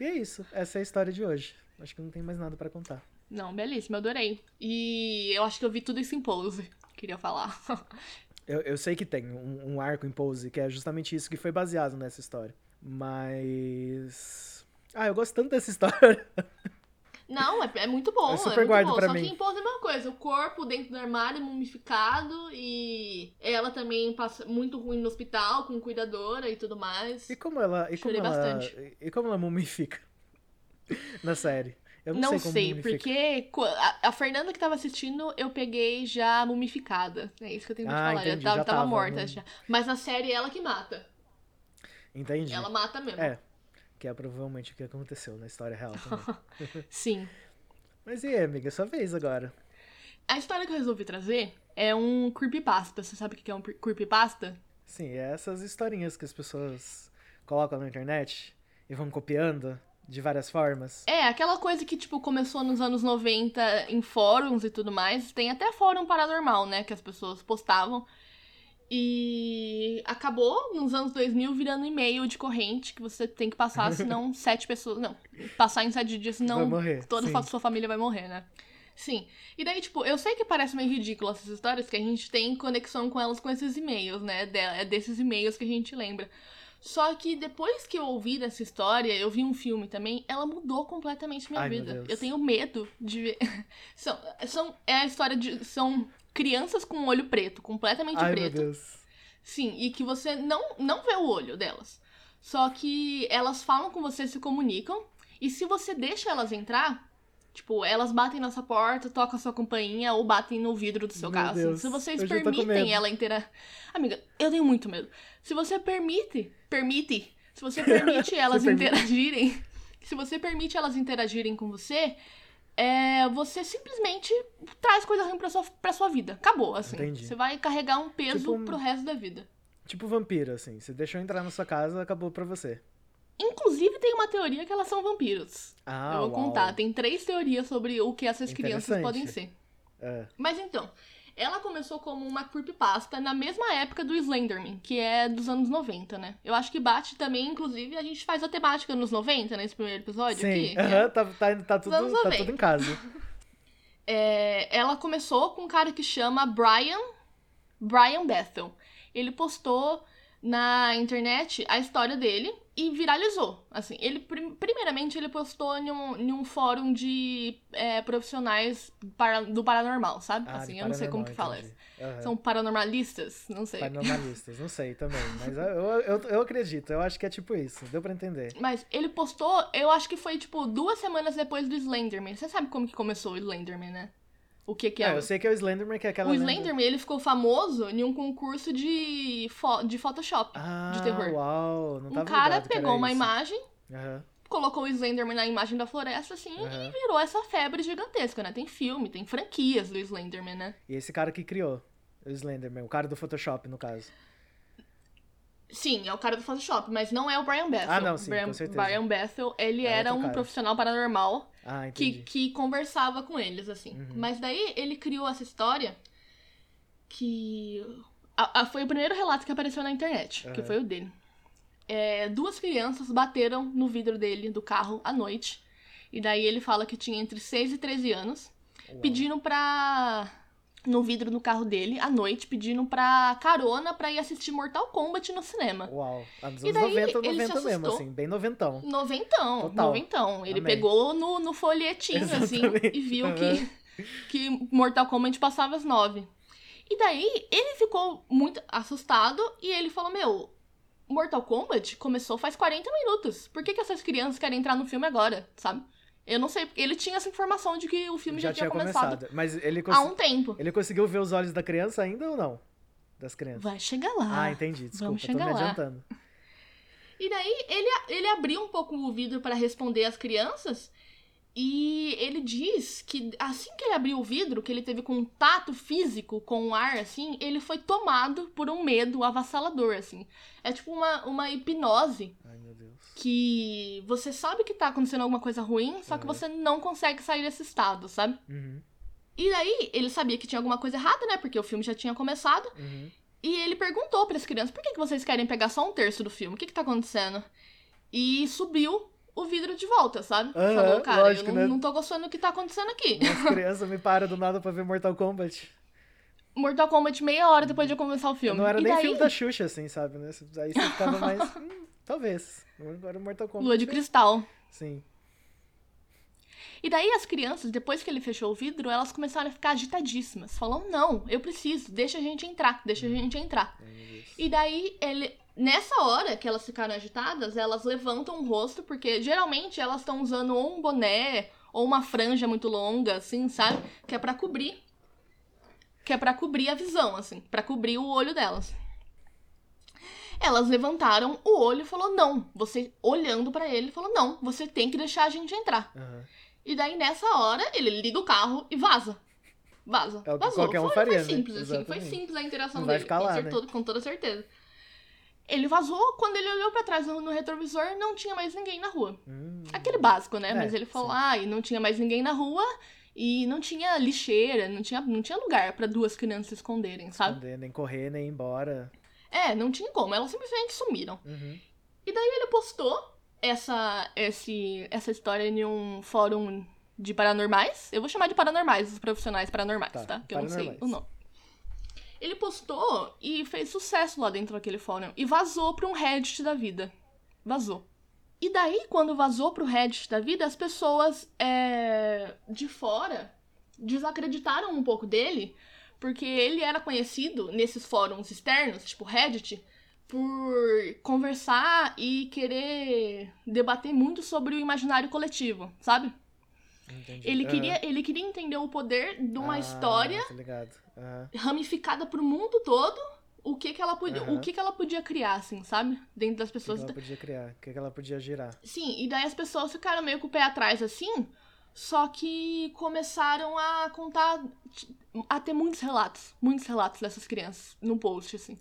E é isso. Essa é a história de hoje. Acho que não tem mais nada para contar.
Não, belíssimo, adorei. E eu acho que eu vi tudo isso em pose. Queria falar.
eu, eu sei que tem um, um arco em pose, que é justamente isso que foi baseado nessa história. Mas. Ah, eu gosto tanto dessa história.
Não, é, é muito bom.
Eu
é
super
muito
guardo
bom.
pra
Só
mim.
que impôs a mesma coisa. O corpo dentro do armário mumificado e ela também passa muito ruim no hospital, com cuidadora e tudo mais.
E como ela. E como
Chorei
ela,
bastante.
E como ela mumifica na série? Eu não,
Não
sei
sei, porque a, a Fernanda que tava assistindo, eu peguei já mumificada. É isso que eu tenho te
Ah,
falar.
entendi,
já, tava,
já
tava morta
não-
já. Mas na série é ela que mata.
Entendi.
Ela mata mesmo.
É. Que é provavelmente o que aconteceu na história real também.
Sim.
Mas e aí, amiga? Sua vez agora.
A história que eu resolvi trazer é um creepypasta. Você sabe o que é um creepypasta?
Sim, é essas historinhas que as pessoas colocam na internet e vão copiando de várias formas.
É, aquela coisa que, tipo, começou nos anos 90 em fóruns e tudo mais. Tem até fórum paranormal, né? Que as pessoas postavam. E acabou nos anos 2000 virando e-mail de corrente que você tem que passar, senão sete pessoas. Não, passar em sete dias, senão
Vai morrer,
toda
sim.
a sua família vai morrer, né? Sim. E daí, tipo, eu sei que parece meio ridículo essas histórias, que a gente tem conexão com elas com esses e-mails, né? É desses e-mails que a gente lembra. Só que depois que eu ouvi dessa história, eu vi um filme também, ela mudou completamente minha
Ai,
vida. Eu tenho medo de ver. são, são, é a história de. São crianças com olho preto, completamente
Ai,
preto.
meu Deus.
Sim, e que você não, não vê o olho delas. Só que elas falam com você, se comunicam. E se você deixa elas entrar, tipo, elas batem na sua porta, tocam a sua campainha ou batem no vidro do seu
Meu
carro. assim.
Deus,
Se vocês
medo.
permitem ela inteira. Amiga, eu tenho muito medo. Se você permite, permite. Se você permite elas interagirem. Se você permite elas interagirem com você, é, você simplesmente traz coisa ruim pra sua, pra sua vida. Acabou, assim.
Entendi.
Você vai carregar um peso
Tipo
pro resto da vida.
Tipo vampiro, assim. Você deixou entrar na sua casa, acabou pra você.
Inclusive, tem uma teoria que elas são vampiros.
Ah,
Eu vou
uau.
contar. Tem três teorias sobre o que essas crianças podem ser.
É.
Mas então, ela começou como uma creepypasta na mesma época do Slenderman, que é dos anos 90, né? Eu acho que bate também, inclusive, a gente faz a temática nos 90, nesse primeiro episódio
Sim,
aqui. é
tá, tá, tá, tudo, tá tudo em casa.
é, ela começou com um cara que chama Brian, Brian Bethel. Ele postou na internet a história dele e viralizou. Assim, ele primeiramente ele postou em um, em um fórum de é, profissionais para, do paranormal, sabe?
Ah,
assim, eu não sei como que fala isso.
Uhum.
São paranormalistas? Não sei.
Paranormalistas, não sei também. Mas eu, eu, eu acredito, eu acho que é tipo isso. Deu pra entender.
Mas ele postou, eu acho que foi tipo duas semanas depois do Slenderman. Você sabe como que começou o Slenderman, né? O que, que é?
é eu sei que é o Slenderman, que é aquela.
O Slenderman, ele ficou famoso em um concurso de, fo de Photoshop
ah,
de terror.
Uau, não tava
Um cara pegou
uma
isso. imagem,
uhum.
colocou o Slenderman na imagem da floresta, assim, uhum. e virou essa febre gigantesca, né? Tem filme, tem franquias do Slenderman, né?
E esse cara que criou o Slenderman, o cara do Photoshop, no caso.
Sim, é o cara do Photoshop, mas não é o Brian Bethel.
Ah, não, sim,
Brian,
com certeza.
Brian Bethel, ele é era um cara. profissional paranormal
ah,
que, que conversava com eles, assim.
Uhum.
Mas daí ele criou essa história que... A, a, foi o primeiro relato que apareceu na internet, uhum. que foi o dele. É, duas crianças bateram no vidro dele, do carro, à noite. E daí ele fala que tinha entre 6 e 13 anos. Uau. Pedindo pra no vidro no carro dele à noite, pedindo pra carona pra ir assistir Mortal Kombat no cinema.
Uau. Anos e daí, 90, 90 mesmo, assim, bem noventão.
Noventão,
Total.
noventão. Ele
Amém.
pegou no, no folhetinho, assim, e viu uhum. que, que Mortal Kombat passava às nove. E daí, ele ficou muito assustado e ele falou, meu, Mortal Kombat começou faz 40 minutos. Por que, que essas crianças querem entrar no filme agora, sabe? Eu não sei, ele tinha essa informação de que o filme já, já tinha, começado, começado.
Mas ele
há um tempo.
Ele conseguiu ver os olhos da criança ainda ou não? Das crianças.
Vai chegar lá.
Ah, entendi. Desculpa,
Vamos
tô me
lá.
adiantando.
E daí ele, ele abriu um pouco o vidro para responder às crianças. E ele diz que assim que ele abriu o vidro, que ele teve contato físico com o ar, assim, ele foi tomado por um medo avassalador, assim. É tipo uma, uma hipnose.
Ai, meu Deus.
Que você sabe que tá acontecendo alguma coisa ruim, só que você não consegue sair desse estado, sabe?
Uhum.
E daí, ele sabia que tinha alguma coisa errada, né? Porque o filme já tinha começado.
Uhum.
E ele perguntou para as crianças: por que, que vocês querem pegar só um terço do filme? O que, que tá acontecendo? E subiu o vidro de volta, sabe?
Uhum,
Falou, cara,
lógico,
eu não,
né?
não tô gostando do que tá acontecendo aqui.
As crianças me param do nada pra ver Mortal Kombat.
Mortal Kombat meia hora depois de começar o filme.
Não era
e
nem
daí...
filme da Xuxa, assim, sabe? Né? Aí você ficava mais. hum, talvez. Agora Mortal Kombat.
Lua de cristal.
Sim.
E daí as crianças, depois que ele fechou o vidro, elas começaram a ficar agitadíssimas. Falam, não, eu preciso, deixa a gente entrar, deixa a gente entrar. E daí ele. Nessa hora que elas ficaram agitadas, elas levantam o rosto, porque geralmente elas estão usando ou um boné ou uma franja muito longa, assim, sabe? Que é para cobrir. Que é para cobrir a visão, assim, para cobrir o olho delas. Elas levantaram o olho e falou: "Não". Você olhando para ele, falou: "Não, você tem que deixar a gente entrar".
Uhum.
E daí nessa hora ele liga o carro e vaza. Vaza.
É o que
Vazou.
qualquer um
foi,
faria,
foi simples,
né?
assim. Foi
Exatamente.
simples a interação
Não vai
dele.
ficar
com,
lá,
cer-
né?
todo- com toda certeza. Ele vazou, quando ele olhou pra trás no, no retrovisor, não tinha mais ninguém na rua.
Hum.
Aquele básico, né?
É,
Mas ele falou,
sim.
ah, e não tinha mais ninguém na rua e não tinha lixeira, não tinha, não tinha lugar pra duas crianças se esconderem, sabe?
Esconder, Nem correr, nem ir embora.
É, não tinha como, elas simplesmente sumiram.
Uhum.
E daí ele postou essa, esse, essa história em um fórum de paranormais. Eu vou chamar de paranormais, os profissionais paranormais,
Tá,
tá? Que eu não sei o nome. Ele postou e fez sucesso lá dentro daquele fórum. E vazou pra um Reddit da vida. Vazou. E daí, quando vazou pro Reddit da vida, as pessoas é, de fora desacreditaram um pouco dele, porque ele era conhecido nesses fóruns externos, tipo Reddit, por conversar e querer debater muito sobre o imaginário coletivo, sabe?
Entendi.
Ele
Aham.
queria, ele queria entender o poder de uma
Ah,
história.
Aham.
ramificada pro mundo todo, o que que ela podia,
Aham.
o que que ela podia criar, assim, sabe? Dentro das
O que, que
pessoas.
ela podia criar? O que, que ela podia girar?
Sim, e daí as pessoas ficaram meio com o pé atrás, assim, só que começaram a contar, a ter muitos relatos, muitos relatos dessas crianças no post, assim.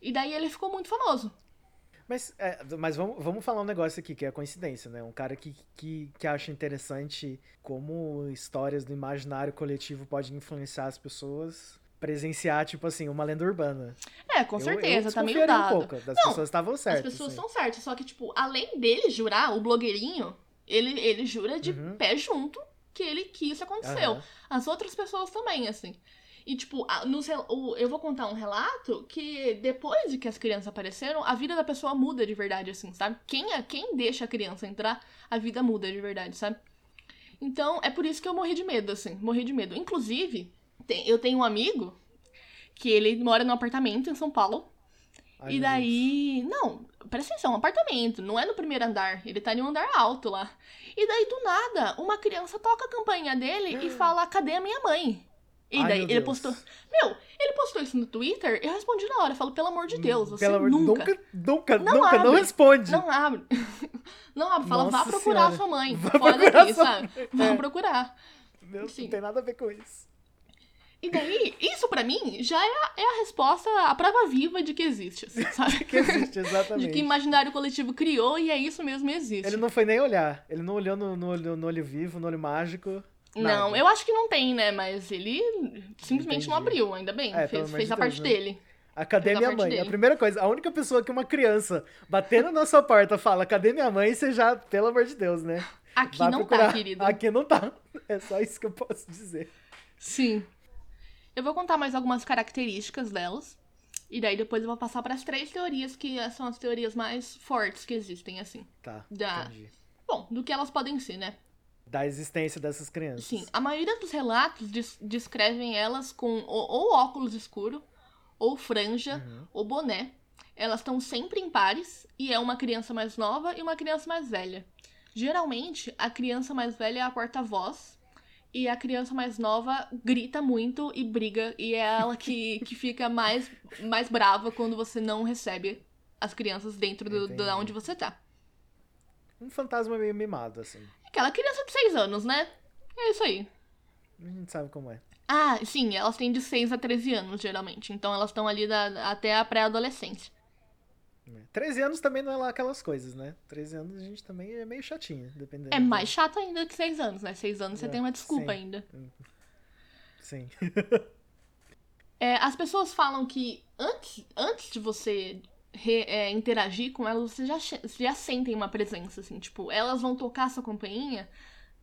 E daí ele ficou muito famoso.
Mas, é, mas vamos, vamos falar um negócio aqui, que é a coincidência, né? Um cara que, que, que acha interessante como histórias do imaginário coletivo podem influenciar as pessoas presenciar, tipo assim, uma lenda urbana.
É, com certeza, eu, eu tá meio dado.
Um pouco, das Não, pessoas estavam certas.
As pessoas estão assim. certas, só que, tipo, além dele jurar, o blogueirinho, ele, ele jura de uhum. pé junto que ele que isso aconteceu. Uhum. As outras pessoas também, assim. E, tipo, nos, eu vou contar um relato que depois de que as crianças apareceram, a vida da pessoa muda de verdade, assim, sabe? Quem, é, quem deixa a criança entrar, a vida muda de verdade, sabe? Então, é por isso que eu morri de medo, assim, morri de medo. Inclusive, tem, eu tenho um amigo que ele mora num apartamento em São Paulo. Ai, e daí. Não, presta atenção, um apartamento, não é no primeiro andar, ele tá em um andar alto lá. E daí, do nada, uma criança toca a campainha dele e fala: cadê a minha mãe? E daí ele postou. Meu, ele postou isso no Twitter, eu respondi na hora, eu falo, pelo amor de Deus, você pelo nunca.
Nunca, nunca, não nunca, abre, não responde.
Não abre. Não abre, fala, Nossa vá procurar senhora. sua mãe. Vá fora daqui, sabe? Vá é. procurar.
Meu, Assim. não tem nada a ver com isso.
E daí, isso para mim já é a, é a, resposta, a prova viva de que existe, assim, sabe?
de que existe, exatamente.
De que imaginário coletivo criou e é isso mesmo existe.
Ele não foi nem olhar. Ele não olhou no, no, no olho vivo, no olho mágico.
Nada. Não, eu acho que não tem, né? Mas ele simplesmente Entendi. não abriu, ainda bem. É, fez, fez de a Deus, parte né? dele.
A cadê minha mãe? Dele. A primeira coisa, a única pessoa que uma criança batendo na sua porta fala, cadê minha mãe? Você já, pelo amor de Deus, né?
Aqui Vai não tá, procurar. tá, querido.
Aqui não tá. É só isso que eu posso dizer.
Sim. Eu vou contar mais algumas características delas. E daí depois eu vou passar para as três teorias que são as teorias mais fortes que existem, assim.
Tá. Da... Entendi.
Bom, do que elas podem ser, né?
Da existência dessas crianças.
Sim, a maioria dos relatos descrevem elas com ou, ou óculos escuro, ou franja, uhum. ou boné. Elas estão sempre em pares e é uma criança mais nova e uma criança mais velha. Geralmente, a criança mais velha é a porta-voz e a criança mais nova grita muito e briga e é ela que, que fica mais, mais brava quando você não recebe as crianças dentro do, de onde você tá.
Um fantasma meio mimado, assim.
Aquela criança de 6 anos, né? É isso aí.
A gente sabe como é.
Ah, sim, elas têm de 6 a 13 anos, geralmente. Então elas estão ali da, até a pré-adolescência.
13 é. anos também não é lá aquelas coisas, né? 13 anos a gente também é meio chatinha, dependendo.
É mais chato ainda que 6 anos, né? 6 anos você é, tem uma desculpa sim. ainda.
Sim.
é, as pessoas falam que antes, antes de você re, é, interagir com elas, você já, já sentem uma presença, assim. Tipo, elas vão tocar sua campainha,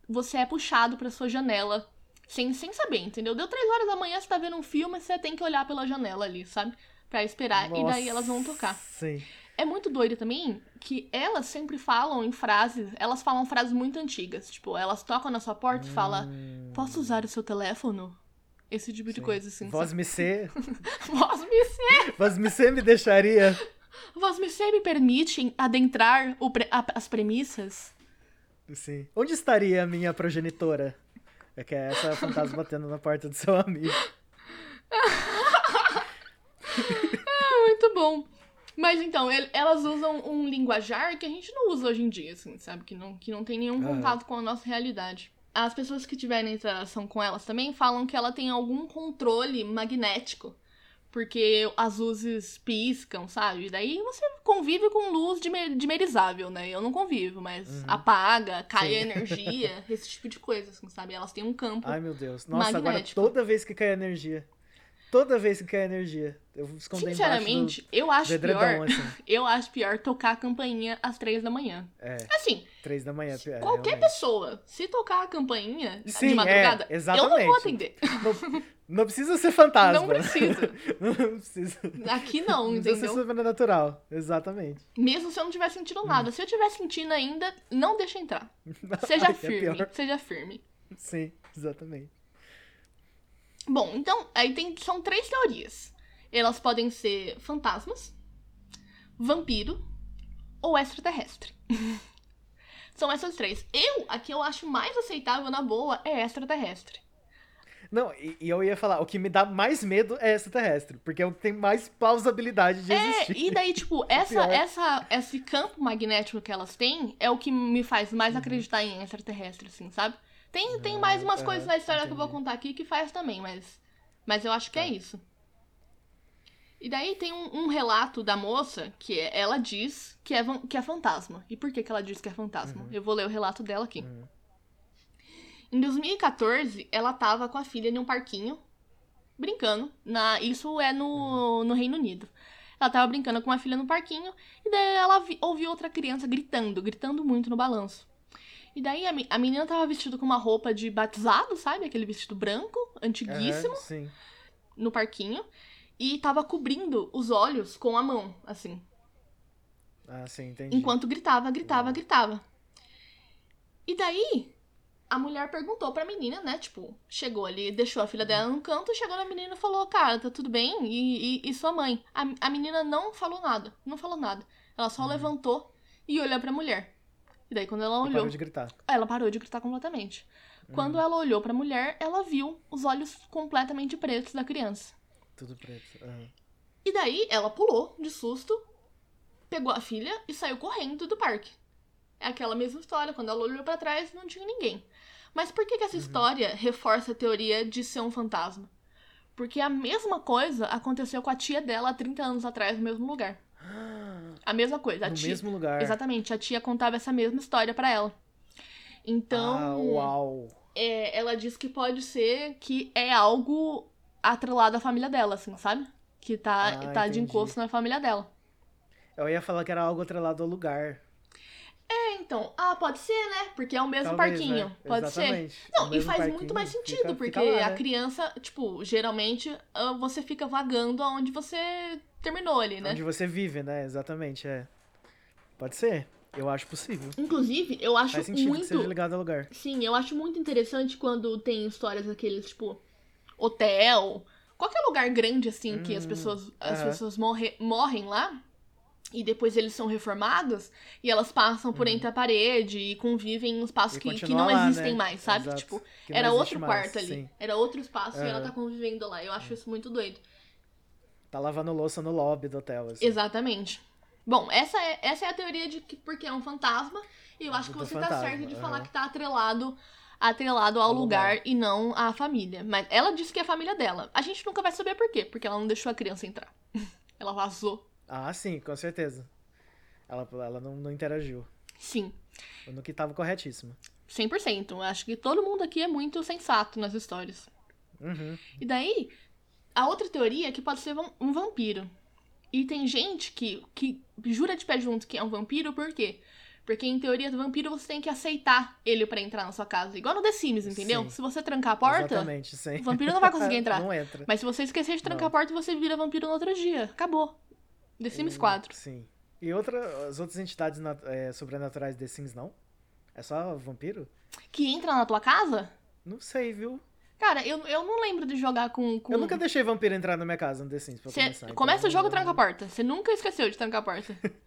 você é puxado pra sua janela, sem, sem saber, entendeu? Deu três horas da manhã, você tá vendo um filme, você tem que olhar pela janela ali, sabe? Pra esperar, Nossa, e daí elas vão tocar.
Sim.
É muito doido também que elas sempre falam em frases, elas falam frases muito antigas. Tipo, elas tocam na sua porta hum. e falam: Posso usar o seu teléfono? Esse tipo Sim. de coisa, assim.
Voz me ser.
Voz me ser.
Voz me ser me deixaria.
Você me permite adentrar pre a, as premissas?
Sim. Onde estaria a minha progenitora? É que é essa fantasma batendo na porta do seu amigo.
ah, muito bom. Mas então, ele, elas usam um linguajar que a gente não usa hoje em dia, assim, sabe? Que não, que não tem nenhum contato com a nossa realidade. As pessoas que tiverem interação com elas também falam que ela tem algum controle magnético porque as luzes piscam, sabe? Daí você convive com luz dimerizável, né? Eu não convivo, mas uhum. apaga, cai Sim. a energia, esse tipo de coisa, assim, sabe? Elas têm um campo.
Ai, meu Deus. Nossa, magnético. agora toda vez que cai energia. Toda vez que cai energia. Eu vou esconder
Sinceramente,
do,
eu acho pior. Assim. Eu acho pior tocar a campainha às três da manhã.
É.
Assim.
Três da manhã, pior.
Qualquer realmente. pessoa, se tocar a campainha Sim, de madrugada, é, exatamente. eu não vou atender.
Não, não precisa ser fantasma.
Não precisa.
não precisa.
Aqui não, não entendeu? Não
precisa ser sobrenatural, exatamente.
Mesmo se eu não estiver sentindo nada. Se eu estiver sentindo ainda, não deixa entrar. Seja Ai, é firme, é seja firme.
Sim, exatamente.
Bom, então, aí tem, são três teorias. Elas podem ser fantasmas, vampiro ou extraterrestre. são essas três. Eu, a que eu acho mais aceitável na boa é extraterrestre.
Não, e, e, eu ia falar, o que me dá mais medo é extraterrestre, porque é o que tem mais plausibilidade de é, existir.
E daí, tipo, essa, essa, esse campo magnético que elas têm é o que me faz mais uhum. acreditar em extraterrestre, assim, sabe? Tem, tem mais umas é, coisas na história entendi. que eu vou contar aqui que faz também, mas, mas eu acho que é tá. isso. E daí tem um, um, relato da moça que é, ela diz que é, que é fantasma. E por que, que ela diz que é fantasma? Uhum. Eu vou ler o relato dela aqui. Uhum. Em 2014, ela tava com a filha em um parquinho, brincando. Na, isso é no, uhum. no Reino Unido. Ela tava brincando com a filha no parquinho, e daí ela vi, ouviu outra criança gritando, gritando muito no balanço. E daí a, a menina tava vestida com uma roupa de batizado, sabe? Aquele vestido branco, antiguíssimo.
sim.
No parquinho e tava cobrindo os olhos com a mão, assim.
Ah, sim, entendi.
Enquanto gritava, gritava, uhum. gritava. E daí, a mulher perguntou pra menina, né? Tipo, chegou ali, deixou a filha dela no canto, chegou na menina e falou: Cara, tá tudo bem? E, e, e sua mãe? A, a menina não falou nada, não falou nada. Ela só uhum. levantou e olhou pra mulher. E daí, quando ela olhou. Ela
parou de gritar.
Ela parou de gritar completamente. Quando ela olhou pra mulher, ela viu os olhos completamente pretos da criança.
Tudo preto. Uhum.
E daí ela pulou de susto, pegou a filha e saiu correndo do parque. É aquela mesma história, quando ela olhou para trás não tinha ninguém. Mas por que, que essa uhum. história reforça a teoria de ser um fantasma? Porque a mesma coisa aconteceu com a tia dela há 30 anos atrás no mesmo lugar. A mesma coisa. A
no
tia...
mesmo lugar.
Exatamente. A tia contava essa mesma história para ela. Então.
Ah, uau!
É, ela diz que pode ser que é algo atrelado à família dela, assim, sabe? Que tá, ah, tá de encosto na família dela.
Eu ia falar que era algo atrelado ao lugar.
É, então. Ah, pode ser, né? Porque é o mesmo Talvez, parquinho. Né? Pode Exatamente. ser. Não, e faz muito mais sentido, fica, porque fica lá, né? a criança, tipo, geralmente ah, você fica vagando aonde você terminou ali, né?
Onde você vive, né? Exatamente, é. Pode ser. Eu acho possível.
Inclusive, eu acho
Faz sentido
muito.
Que seja ligado ao lugar.
Sim, eu acho muito interessante quando tem histórias daqueles, tipo, hotel, qualquer lugar grande assim hum, que as hum, pessoas as uh -huh. pessoas morre, morrem lá e depois eles são reformados e elas passam por hum. entre a parede e convivem em espaços que, que não lá, existem né? mais, sabe? Exato. Tipo, era outro mais, quarto ali. Sim. Era outro espaço e ela tá convivendo lá. Eu acho isso muito doido.
Tá lavando louça no lobby do hotel, assim.
Exatamente. Bom, essa é, essa é a teoria de que porque é um fantasma, e eu acho que você tá fantasma, tá certo de falar que tá atrelado atrelado ao, lugar, lugar, e não à família. Mas ela disse que é a família dela. A gente nunca vai saber por quê, porque ela não deixou a criança entrar. ela vazou.
Ah, sim, com certeza. Ela, ela não, não interagiu.
Sim.
No que tava corretíssimo.
100%. Acho que todo mundo aqui é muito sensato nas histórias.
Uhum.
E daí, a outra teoria é que pode ser um vampiro. E tem gente que, que jura de pé junto que é um vampiro, por quê? Porque em teoria do vampiro você tem que aceitar ele para entrar na sua casa. Igual no The Sims, entendeu? Sim. Se você trancar a porta, o vampiro não vai conseguir entrar.
não entra.
Mas se você esquecer de trancar não. a porta, você vira vampiro no outro dia. Acabou. The Sims 4.
Sim. E outra, as outras entidades é, sobrenaturais The Sims não? É só vampiro?
Que entra na tua casa?
Não sei, viu?
Cara, eu, eu não lembro de jogar com, com...
Eu nunca deixei vampiro entrar na minha casa no The Sims pra
Cê
começar.
Então começa o jogo, tranca a porta. Você nunca esqueceu de trancar a porta.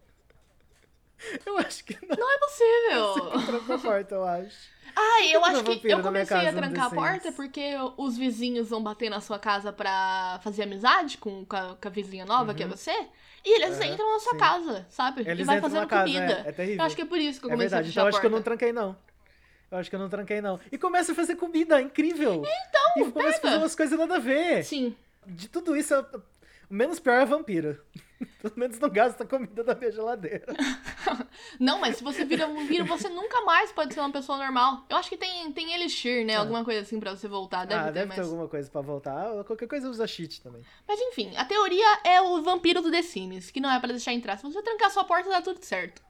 Eu acho que não.
Não é possível.
Você trancou a porta, eu acho.
Ah, eu acho que eu comecei a trancar a porta porque os vizinhos vão bater na sua casa pra fazer amizade com, com, a, com a vizinha nova, uhum. que é uhum. você. E eles é, entram na sua sim. casa, sabe?
Eles
e vai fazendo
casa,
comida.
É, é terrível.
Eu acho que é por isso que eu comecei
é verdade.
a
então,
a
acho que eu não tranquei, não. Eu acho que eu não tranquei, não. E começa a fazer comida, incrível!
Então,
E começa a fazer umas coisas nada a ver.
Sim.
De tudo isso, o menos pior é vampiro. Pelo menos não gasta comida da minha geladeira.
não, mas se você vira um vampiro, você nunca mais pode ser uma pessoa normal. Eu acho que tem, tem elixir, né? Ah. Alguma coisa assim pra você voltar. Deve
ah,
ter,
deve
mas...
ter alguma coisa pra voltar. Qualquer coisa usa cheat também.
Mas enfim, a teoria é o vampiro do The Sims, que não é para deixar entrar. Se você trancar sua porta, dá tudo certo.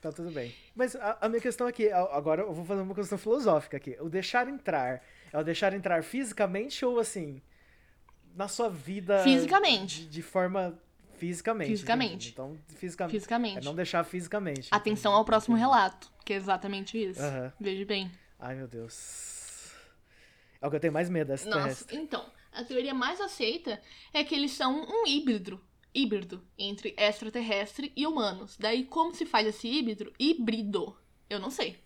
Tá tudo bem. Mas a, a minha questão aqui, agora eu vou fazer uma questão filosófica aqui. O deixar entrar, é o deixar entrar fisicamente ou assim, na sua vida...
Fisicamente.
De, de forma Fisicamente.
Fisicamente.
Então, fisicamente.
Fisicamente.
É não deixar fisicamente.
Atenção ao próximo relato, que é exatamente isso.
Uhum.
Veja bem.
Ai, meu Deus. É o que eu tenho mais medo, essa
Nossa, então, a teoria mais aceita é que eles são um híbrido. Híbrido entre extraterrestre e humanos. Daí, como se faz esse híbrido? Híbrido. Eu não sei.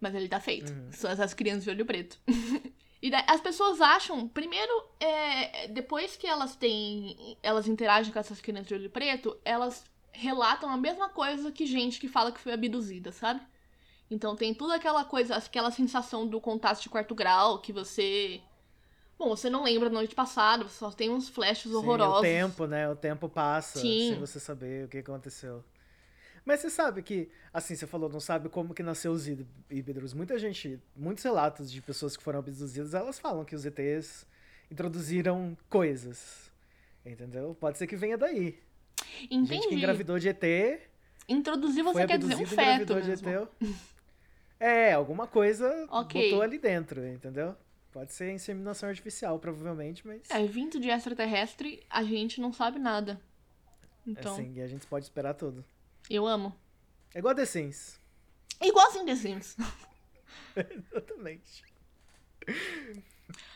Mas ele tá feito. Uhum. São essas crianças de olho preto. E daí, as pessoas acham, primeiro, é, depois que elas têm. Elas interagem com essas crianças de olho preto, elas relatam a mesma coisa que gente que fala que foi abduzida, sabe? Então tem toda aquela coisa, aquela sensação do contato de quarto grau, que você Bom, você não lembra da noite passada, só tem uns flashes Sim, horrorosos. O
tempo, né? O tempo passa Sim. sem você saber o que aconteceu. Mas você sabe que, assim, você falou, não sabe como que nasceu os híbridos. Muita gente, muitos relatos de pessoas que foram abduzidas, elas falam que os ETs introduziram coisas. Entendeu? Pode ser que venha daí. Entendi. Gente que engravidou de ET.
Introduzir você quer dizer um feto mesmo. De ET.
É, alguma coisa okay. botou ali dentro, entendeu? Pode ser inseminação artificial, provavelmente, mas.
É, vindo de extraterrestre, a gente não sabe nada. Então.
É sim, e a gente pode esperar tudo.
Eu amo.
É igual The Sims.
É igualzinho The Sims.
Exatamente.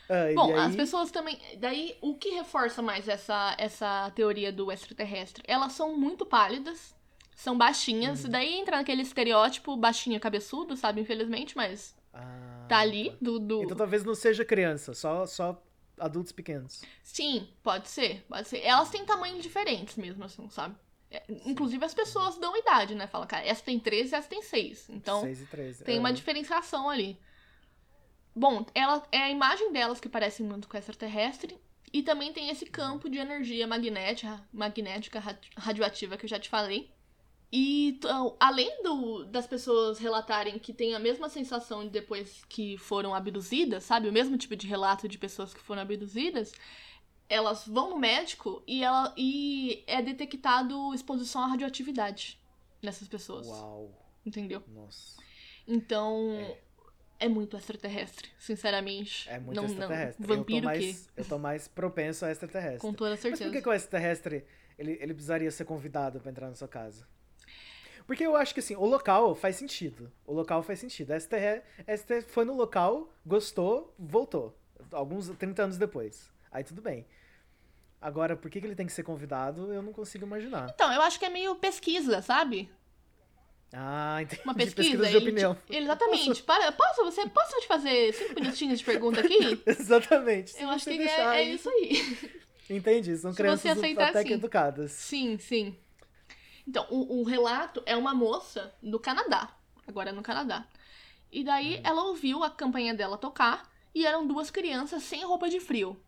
Ah, Bom, aí... as pessoas também. Daí, o que reforça mais essa, essa teoria do extraterrestre? Elas são muito pálidas, são baixinhas, uhum. daí entra naquele estereótipo baixinha cabeçudo, sabe? Infelizmente, mas. Ah, tá ali. Tá. Do, do...
Então talvez não seja criança, só, só adultos pequenos.
Sim, pode ser, pode ser. Elas têm tamanhos diferentes mesmo, assim, sabe? Inclusive as pessoas dão idade, né? Fala, cara, essa tem 13 e essa tem 6. Então,
6 e 13.
tem é. uma diferenciação ali. Bom, ela, é a imagem delas que parece muito com extraterrestre. E também tem esse campo de energia magnética, magnética radioativa que eu já te falei. E então, além do, das pessoas relatarem que tem a mesma sensação depois que foram abduzidas, sabe? O mesmo tipo de relato de pessoas que foram abduzidas, elas vão no médico e, ela, e é detectado exposição à radioatividade nessas pessoas.
Uau.
Entendeu?
Nossa.
Então, é, é muito extraterrestre, sinceramente.
É muito não, extraterrestre. Não. Vampiro eu tô, mais, eu tô mais propenso a extraterrestre.
Com toda certeza.
Mas por que, que o extraterrestre ele, ele precisaria ser convidado para entrar na sua casa? Porque eu acho que assim, o local faz sentido. O local faz sentido. A STR, a STR foi no local, gostou, voltou. Alguns 30 anos depois. Aí tudo bem. Agora, por que, que ele tem que ser convidado, eu não consigo imaginar.
Então, eu acho que é meio pesquisa, sabe?
Ah, entendi.
Uma pesquisa, de, pesquisa de opinião. Te, exatamente. Para, posso, você, posso te fazer cinco minutinhos de pergunta aqui?
exatamente.
eu acho que é, é, isso aí.
Entendi, são crianças até que educadas.
Sim, sim. Então, o, o, relato é uma moça do Canadá. Agora é no Canadá. E daí hum. ela ouviu a campanha dela tocar e eram duas crianças sem roupa de frio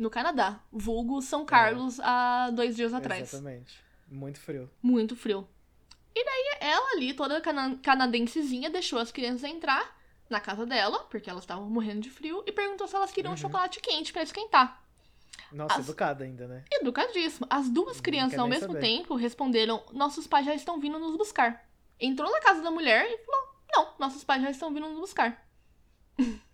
no Canadá, vulgo São Carlos é. há dois dias atrás.
Exatamente. Muito frio.
Muito frio. E daí ela ali, toda cana canadensezinha, deixou as crianças entrar na casa dela, porque elas estavam morrendo de frio, e perguntou se elas queriam uhum. chocolate quente para esquentar.
Nossa, as... educada ainda, né?
Educadíssima. As duas crianças, ao mesmo saber. tempo, responderam: Nossos pais já estão vindo nos buscar. Entrou na casa da mulher e falou: Não, nossos pais já estão vindo nos buscar.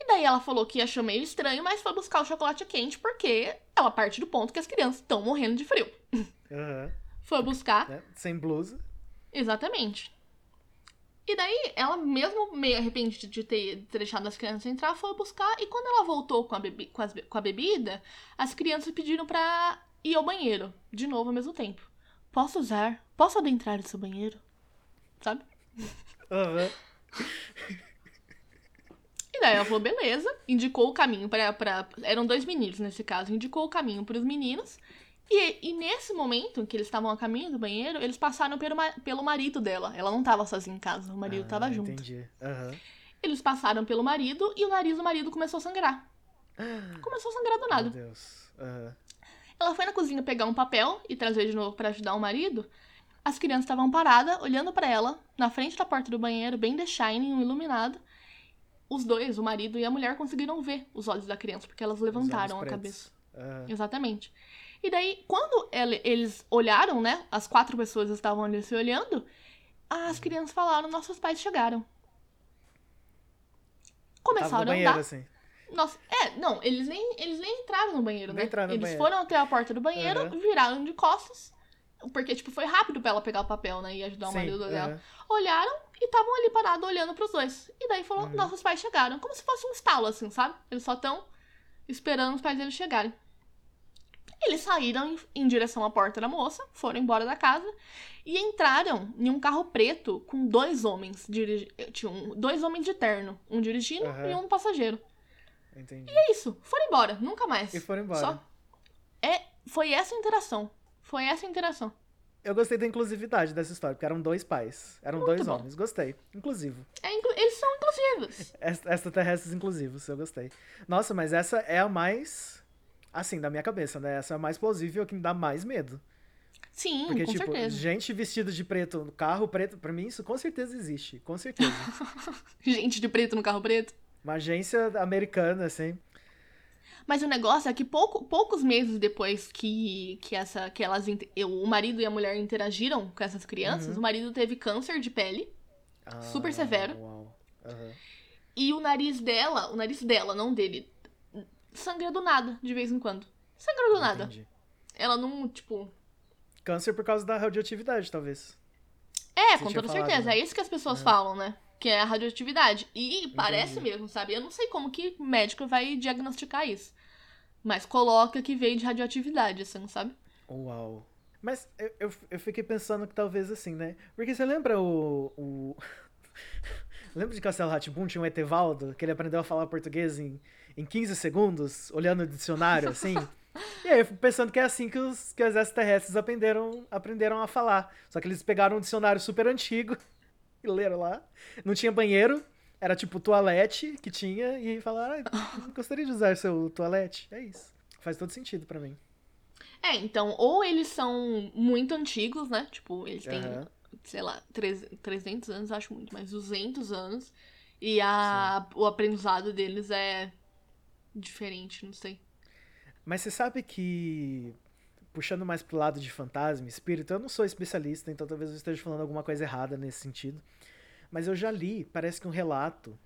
E daí ela falou que achou meio estranho, mas foi buscar o chocolate quente porque ela parte do ponto que as crianças estão morrendo de frio.
Uhum.
Foi buscar.
É, sem blusa.
Exatamente. E daí, ela, mesmo meio arrependida de ter, deixado as crianças entrar, foi buscar. E quando ela voltou com a, bebi com, as, com a bebida, as crianças pediram pra ir ao banheiro. De novo, ao mesmo tempo. Posso usar? Posso adentrar o seu banheiro? Sabe?
Aham. Uhum.
E daí ela falou, beleza, indicou o caminho para. Pra... Eram dois meninos nesse caso, indicou o caminho para os meninos. E, e, nesse momento que eles estavam a caminho do banheiro, eles passaram pelo, pelo marido dela. Ela não estava sozinha em casa, o marido ah, junto.
Entendi. Uhum.
Eles passaram pelo marido e o nariz do marido começou a sangrar. Começou a sangrar do nada.
Meu Deus. Uhum.
Ela foi na cozinha pegar um papel e trazer de novo para ajudar o marido. As crianças estavam paradas, olhando para ela, na frente da porta do banheiro, bem The Shining, iluminado os dois, o marido e a mulher, conseguiram ver os olhos da criança, porque elas levantaram a cabeça. Uhum. Exatamente. E daí, quando ele, eles olharam, né? As quatro pessoas estavam ali se olhando, as crianças falaram: nossos pais chegaram. Começaram a
andar. Assim.
Nossa, é, não, eles nem, eles nem entraram no banheiro,
nem
né?
Entraram no
eles
banheiro.
foram até a porta do banheiro, uhum. viraram de costas porque, tipo, foi rápido pra ela pegar o papel, né? E ajudar o Sim, marido dela. Olharam e estavam ali parados olhando pros dois. E daí falou: uhum. nossos pais chegaram. Como se fosse um estalo, assim, sabe? Eles só estão esperando os pais deles chegarem. Eles saíram em, em, direção à porta da moça, foram embora da casa e entraram em um carro preto com dois homens. Dirigi tinham dois homens de terno, um dirigindo uhum. e um passageiro.
Entendi.
E é isso, foram embora, nunca mais.
E foram embora.
Só... É, foi essa interação. Foi essa a interação.
Eu gostei da inclusividade dessa história, porque eram dois pais. Eram Muito dois bom. homens. Gostei. Inclusivo.
É, eles são inclusivos.
Extraterrestres inclusivos, eu gostei. Nossa, mas essa é a mais. Assim, da minha cabeça, né? Essa é a mais plausível que me dá mais medo.
Sim, Porque, com tipo, certeza.
gente vestida de preto no carro preto, pra mim isso com certeza existe. Com certeza.
gente de preto no carro preto?
Uma agência americana, assim.
Mas o negócio é que pouco, poucos meses depois que, que, essa, que elas, o marido e a mulher interagiram com essas crianças, uhum. o marido teve câncer de pele. Ah, super severo. Uhum. E o nariz dela, o nariz dela, não dele, sangra do nada, de vez em quando. Sangra do nada. Entendi. Ela não, tipo.
Câncer por causa da radioatividade, talvez.
É, Você com toda falado, certeza. Né? É isso que as pessoas é. falam, né? Que é a radioatividade. E Entendi. parece mesmo, sabe? Eu não sei como que médico vai diagnosticar isso. Mas coloca que veio de radioatividade, assim, sabe?
Uau. Mas eu, eu, eu, fiquei pensando que talvez assim, né? Porque você lembra o. o... lembra de Castelo Ratibum? Tinha um Etevaldo, que ele aprendeu a falar português em, em 15 segundos, olhando o dicionário, assim? e aí eu fico pensando que é assim que os, que os extraterrestres aprenderam, aprenderam a falar. Só que eles pegaram um dicionário super antigo leram lá. Não tinha banheiro, era tipo toalete que tinha e falaram, ah, gostaria de usar seu toalete. É isso. Faz todo sentido para mim.
É, então, ou eles são muito antigos, né? Tipo, eles têm, uhum. sei lá, 300 anos, acho muito, mas 200 anos. E a, o aprendizado deles é diferente, não sei.
Mas você sabe que, puxando mais pro lado de fantasma, espírito, eu não sou especialista, então talvez eu esteja falando alguma coisa errada nesse sentido. Mas eu já li, parece que um relato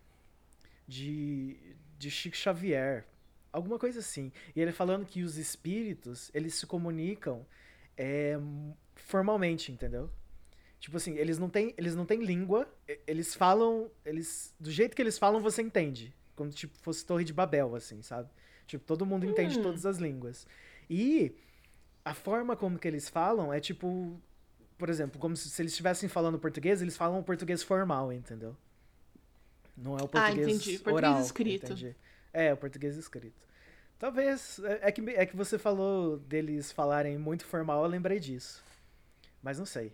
de, de Chico Xavier, alguma coisa assim. E ele falando que os espíritos, eles se comunicam é, formalmente, entendeu? Tipo assim, eles não têm, eles não têm língua, eles falam, eles do jeito que eles falam você entende, como tipo fosse Torre de Babel assim, sabe? Tipo, todo mundo entende hum. todas as línguas. E a forma como que eles falam é tipo por exemplo, como se, se eles estivessem falando português, eles falam o português formal, entendeu? Não é o português ah, entendi. Português oral, escrito. Entendi. É, o português escrito. Talvez. É, é, que, é que você falou deles falarem muito formal, eu lembrei disso. Mas não sei.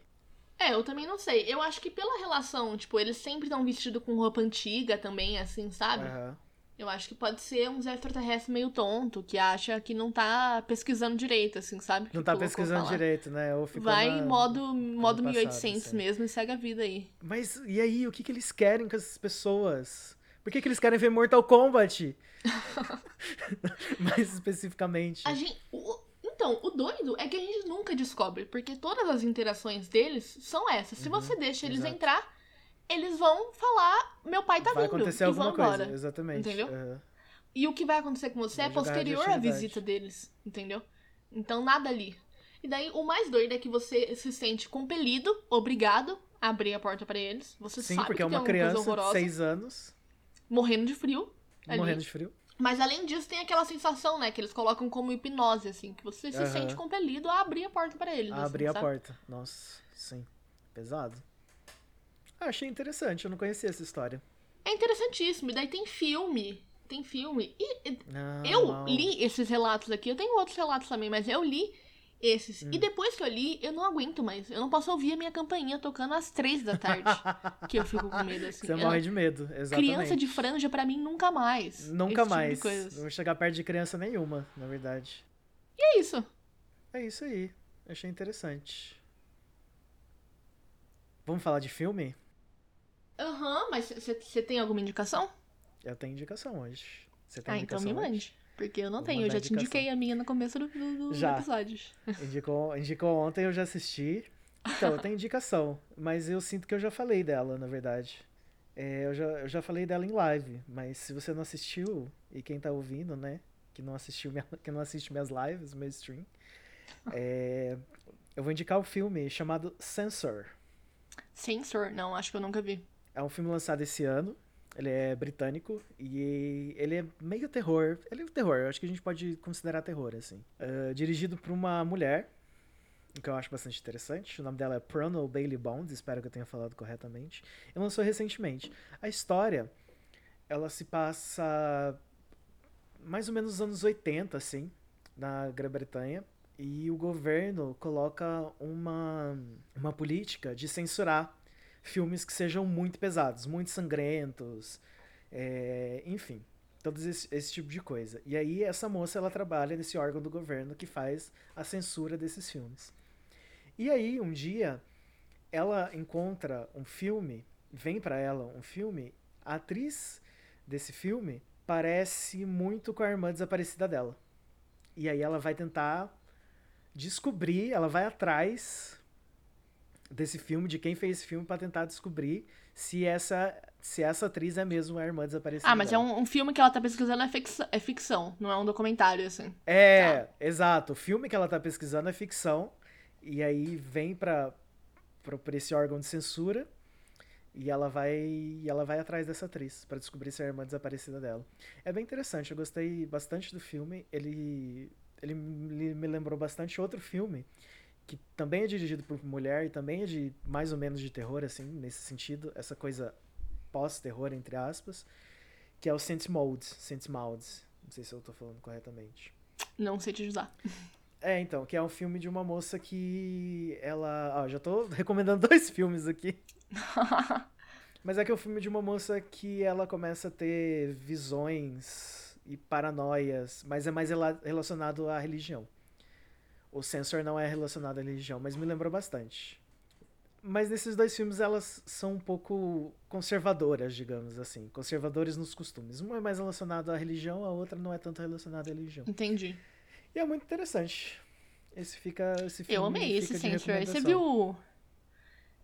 É, eu também não sei. Eu acho que pela relação, tipo, eles sempre estão vestidos com roupa antiga também, assim, sabe? Uhum. Eu acho que pode ser uns extraterrestres meio tonto, que acha que não tá pesquisando direito, assim, sabe?
Não tá pesquisando direito, né? Ou
Vai em modo, modo 1800 assim. mesmo e segue a vida aí.
Mas e aí, o que, que eles querem com essas pessoas? Por que, que eles querem ver Mortal Kombat? Mais especificamente.
A gente, o, então, o doido é que a gente nunca descobre, porque todas as interações deles são essas. Se uhum, você deixa eles exato. entrar, eles vão falar: meu pai tá vai vindo. Vai acontecer e alguma coisa, embora,
exatamente.
Entendeu? Uhum. E o que vai acontecer com você vai é posterior à visita deles, entendeu? Então nada ali. E daí o mais doido é que você se sente compelido, obrigado a abrir a porta para eles. Você
Sim,
sabe
porque
que
é uma criança de 6 anos.
Morrendo de frio.
Ali. Morrendo de frio.
Mas além disso, tem aquela sensação, né, que eles colocam como hipnose, assim, que você se uhum. sente compelido a abrir a porta para eles. A
assim, abrir
sabe?
a porta. Nossa, sim. Pesado. Ah, achei interessante, eu não conhecia essa história.
É interessantíssimo, e daí tem filme. Tem filme. E não, eu não. li esses relatos aqui, eu tenho outros relatos também, mas eu li esses. Hum. E depois que eu li, eu não aguento mais. Eu não posso ouvir a minha campainha tocando às três da tarde. que eu fico com medo, assim.
Você
eu...
morre de medo, exatamente.
Criança de franja, para mim, nunca mais.
Nunca mais. Tipo não vou chegar perto de criança nenhuma, na verdade.
E é isso.
É isso aí. Achei interessante. Vamos falar de filme?
Aham, uhum, mas você tem alguma indicação?
Eu tenho indicação hoje.
Você tem ah, então me mande. Hoje? Porque eu não Vou tenho, eu já te indiquei a minha no começo do, do,
já.
episódio.
Indicou, indicou ontem, eu já assisti. Então, eu tenho indicação, mas eu sinto que eu já falei dela, na verdade. É, eu, já, eu já falei dela em live, mas se você não assistiu, e quem tá ouvindo, né, que não assistiu minha, que não assiste minhas lives, meu stream, é, eu vou indicar o um filme chamado Censor.
Censor? Não, acho que eu nunca vi.
É um filme lançado esse ano. Ele é britânico e ele é meio terror. Ele é terror, eu acho que a gente pode considerar terror, assim. Uh, dirigido por uma mulher, o que eu acho bastante interessante. O nome dela é Prono Bailey Bonds, espero que eu tenha falado corretamente. E lançou recentemente. A história, ela se passa mais ou menos nos anos 80, assim, na Grã-Bretanha. E o governo coloca uma, uma política de censurar filmes que sejam muito pesados, muito sangrentos, é, enfim, todo esse, esse, tipo de coisa. E aí essa moça ela trabalha nesse órgão do governo que faz a censura desses filmes. E aí um dia ela encontra um filme, vem para ela um filme, a atriz desse filme parece muito com a irmã desaparecida dela. E aí ela vai tentar descobrir, ela vai atrás desse filme, de quem fez esse filme, para tentar descobrir se essa se essa atriz é mesmo a irmã desaparecida.
Ah, mas é um, um, filme que ela tá pesquisando é ficção, é ficção, não é um documentário, assim.
É, tá. exato. O filme que ela tá pesquisando é ficção. E aí vem pra, pra, pra esse órgão de censura. E ela vai e ela vai atrás dessa atriz para descobrir se é a irmã desaparecida dela. É bem interessante, eu gostei bastante do filme. Ele ele me lembrou bastante outro filme que também é dirigido por mulher e também é de mais ou menos de terror assim, nesse sentido, essa coisa pós-terror entre aspas, que é o Saint Molds, Molds. Não sei se eu tô falando corretamente.
Não sei te ajudar.
É, então, que é um filme de uma moça que ela, ó, já tô recomendando dois filmes aqui. Mas é que é o um filme de uma moça que ela começa a ter visões e paranoias, mas é mais relacionado à religião. O Sensor não é relacionado à religião, mas me lembrou bastante. Mas nesses dois filmes elas são um pouco conservadoras, digamos assim. Conservadores nos costumes. Um é mais relacionado à religião, a outra não é tanto relacionada à religião.
Entendi.
E é muito interessante. Esse fica. Esse filme
Eu amei esse Sensor. Você viu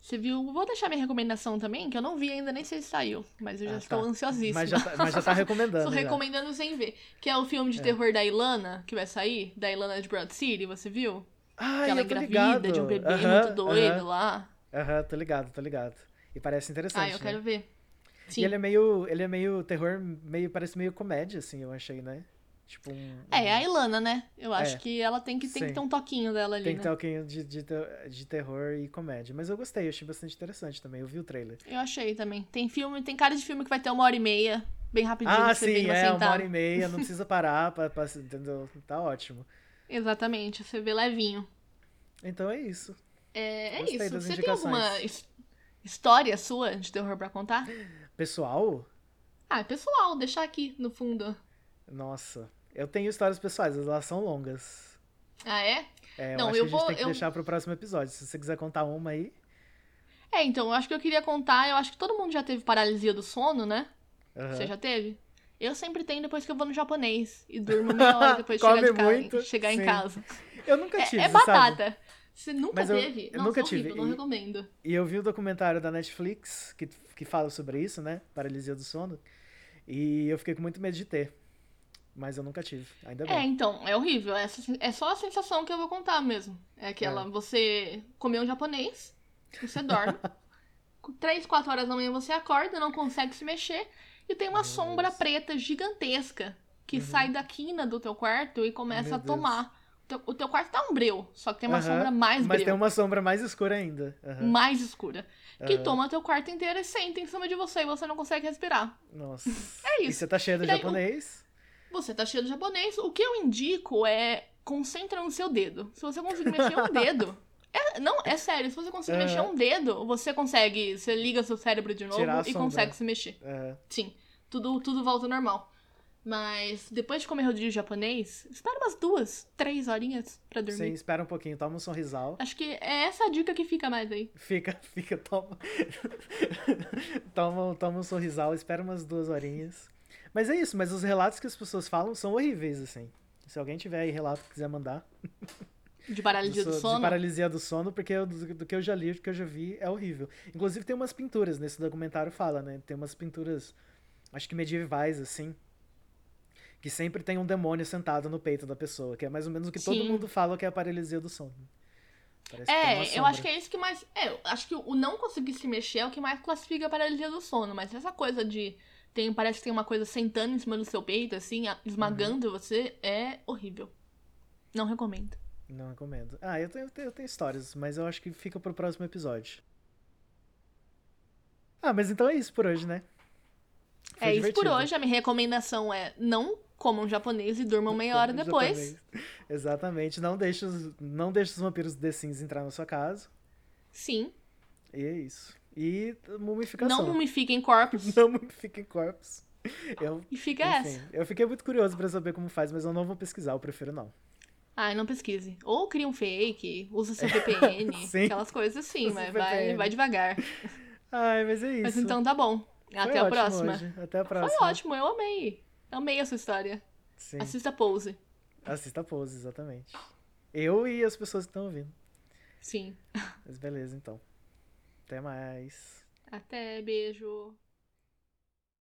você viu? Vou deixar minha recomendação também, que eu não vi ainda, nem sei se saiu. Mas eu já ah, estou tá. ansiosíssima.
Mas já tá, mas já tá recomendando.
Estou recomendando sem ver. Que é o filme de é. terror da Ilana, que vai sair. Da Ilana de Broad City, você viu?
Ah,
que ela
é
engravida de um bebê uh -huh, muito doido uh -huh. lá.
Aham, uh -huh, tô ligado, tô ligado. E parece interessante.
Ah, eu
né?
quero ver.
Sim. E ele é meio. Ele é meio terror, meio. Parece meio comédia, assim, eu achei, né? Tipo um,
É, é a Ilana, né? Eu acho é, que ela tem que, tem que ter um toquinho dela ali.
Tem que
né?
ter um toquinho de, de, de terror e comédia. Mas eu gostei, eu achei bastante interessante também. Eu vi o trailer.
Eu achei também. Tem filme, tem cara de filme que vai ter uma hora e meia, bem rapidinho.
Ah, sim, é, uma hora e meia, não precisa parar, pra, pra, entendeu? Tá ótimo.
Exatamente, você vê levinho.
Então é isso.
É, é isso. Você tem alguma história sua de terror pra contar?
Pessoal?
Ah, é pessoal, deixar aqui no fundo.
Nossa, eu tenho histórias pessoais, elas são longas.
Ah, é?
É, eu não, acho eu que a gente vou, tem que eu... deixar pro próximo episódio. Se você quiser contar uma aí.
É, então, eu acho que eu queria contar. Eu acho que todo mundo já teve paralisia do sono, né? Uhum. Você já teve? Eu sempre tenho depois que eu vou no japonês e durmo meia hora depois de chegar, de casa, muito, chegar em casa.
Eu nunca tive. É,
é batata. Sabe? Você nunca Mas teve?
Eu, eu nunca
horrível,
tive.
não e, recomendo.
E eu vi o documentário da Netflix que, que fala sobre isso, né? Paralisia do sono. E eu fiquei com muito medo de ter. Mas eu nunca tive, ainda bem.
É, então, é horrível. É, é só a sensação que eu vou contar mesmo. É aquela, é. você comeu um japonês, você dorme, três, quatro horas da manhã você acorda, não consegue se mexer, e tem uma sombra preta gigantesca que uhum. sai da quina do teu quarto e começa Meu a tomar. O teu, o teu, quarto tá um breu, só que tem uma uhum. sombra mais
Mas
breu.
tem uma sombra mais escura ainda.
Uhum. Mais escura. Que toma teu quarto inteiro e senta em cima de você e você não consegue respirar.
Nossa.
É isso.
E você tá cheio de japonês?
Você tá cheio de japonês. O que eu indico é concentra no seu dedo. Se você conseguir mexer um dedo. É, não, é sério, se você conseguir mexer um dedo, você consegue. Você liga seu cérebro de novo e consegue se mexer. Sim. Tudo, tudo volta ao normal. Mas depois de comer rodízio japonês, espera umas duas, três horinhas pra dormir.
Sim, espera um pouquinho, toma um sorrisal.
Acho que é essa a dica que fica mais aí.
Fica, fica, toma. toma, toma um sorrisal, espera umas duas horinhas. Mas é isso, mas os relatos que as pessoas falam são horríveis, assim. Se alguém tiver aí relato que quiser mandar.
De paralisia do, do sono?
De paralisia do sono, porque eu, do, do, que eu já li, do que eu já vi, é horrível. Inclusive tem umas pinturas, nesse documentário fala, né? Tem umas pinturas, acho que medievais, assim, que sempre tem um demônio sentado no peito da pessoa, que é mais ou menos o que Sim. todo mundo fala que é a paralisia do sono.
Parece é, eu acho que é isso que mais. É, eu acho que o não conseguir se mexer é o que mais classifica a paralisia do sono, mas essa coisa de tem, parece que tem uma coisa sentando em cima do seu peito, assim, esmagando uhum. você. É horrível. Não recomendo.
Não recomendo. Ah, eu tenho, eu tenho, histórias, mas eu acho que fica pro próximo episódio. Ah, mas então é isso por hoje, né?
Foi é divertido. isso por hoje. A minha recomendação é não comam japonês e durmam meia hora depois.
Exatamente. Não deixe, os, não deixe os vampiros The Sims entrar na sua casa.
Sim.
E é isso. E mumificação.
Não mumifiquem corpos.
Não mumifiquem corpos. Eu,
e fica
enfim,
essa.
Eu fiquei muito curioso para saber como faz, mas eu não vou pesquisar, eu prefiro não.
Ai, não pesquise. Ou cria um fake, usa seu VPN, aquelas coisas assim, mas vai, vai devagar.
Ai, mas é isso.
Mas então tá bom.
Foi
Até a próxima.
Hoje. Até a próxima.
Foi ótimo, eu amei. Amei a sua história.
Sim.
Assista Pose.
Assista Pose, exatamente. Eu e as pessoas que estão ouvindo.
Sim.
Mas beleza, então. Até mais.
Até, beijo.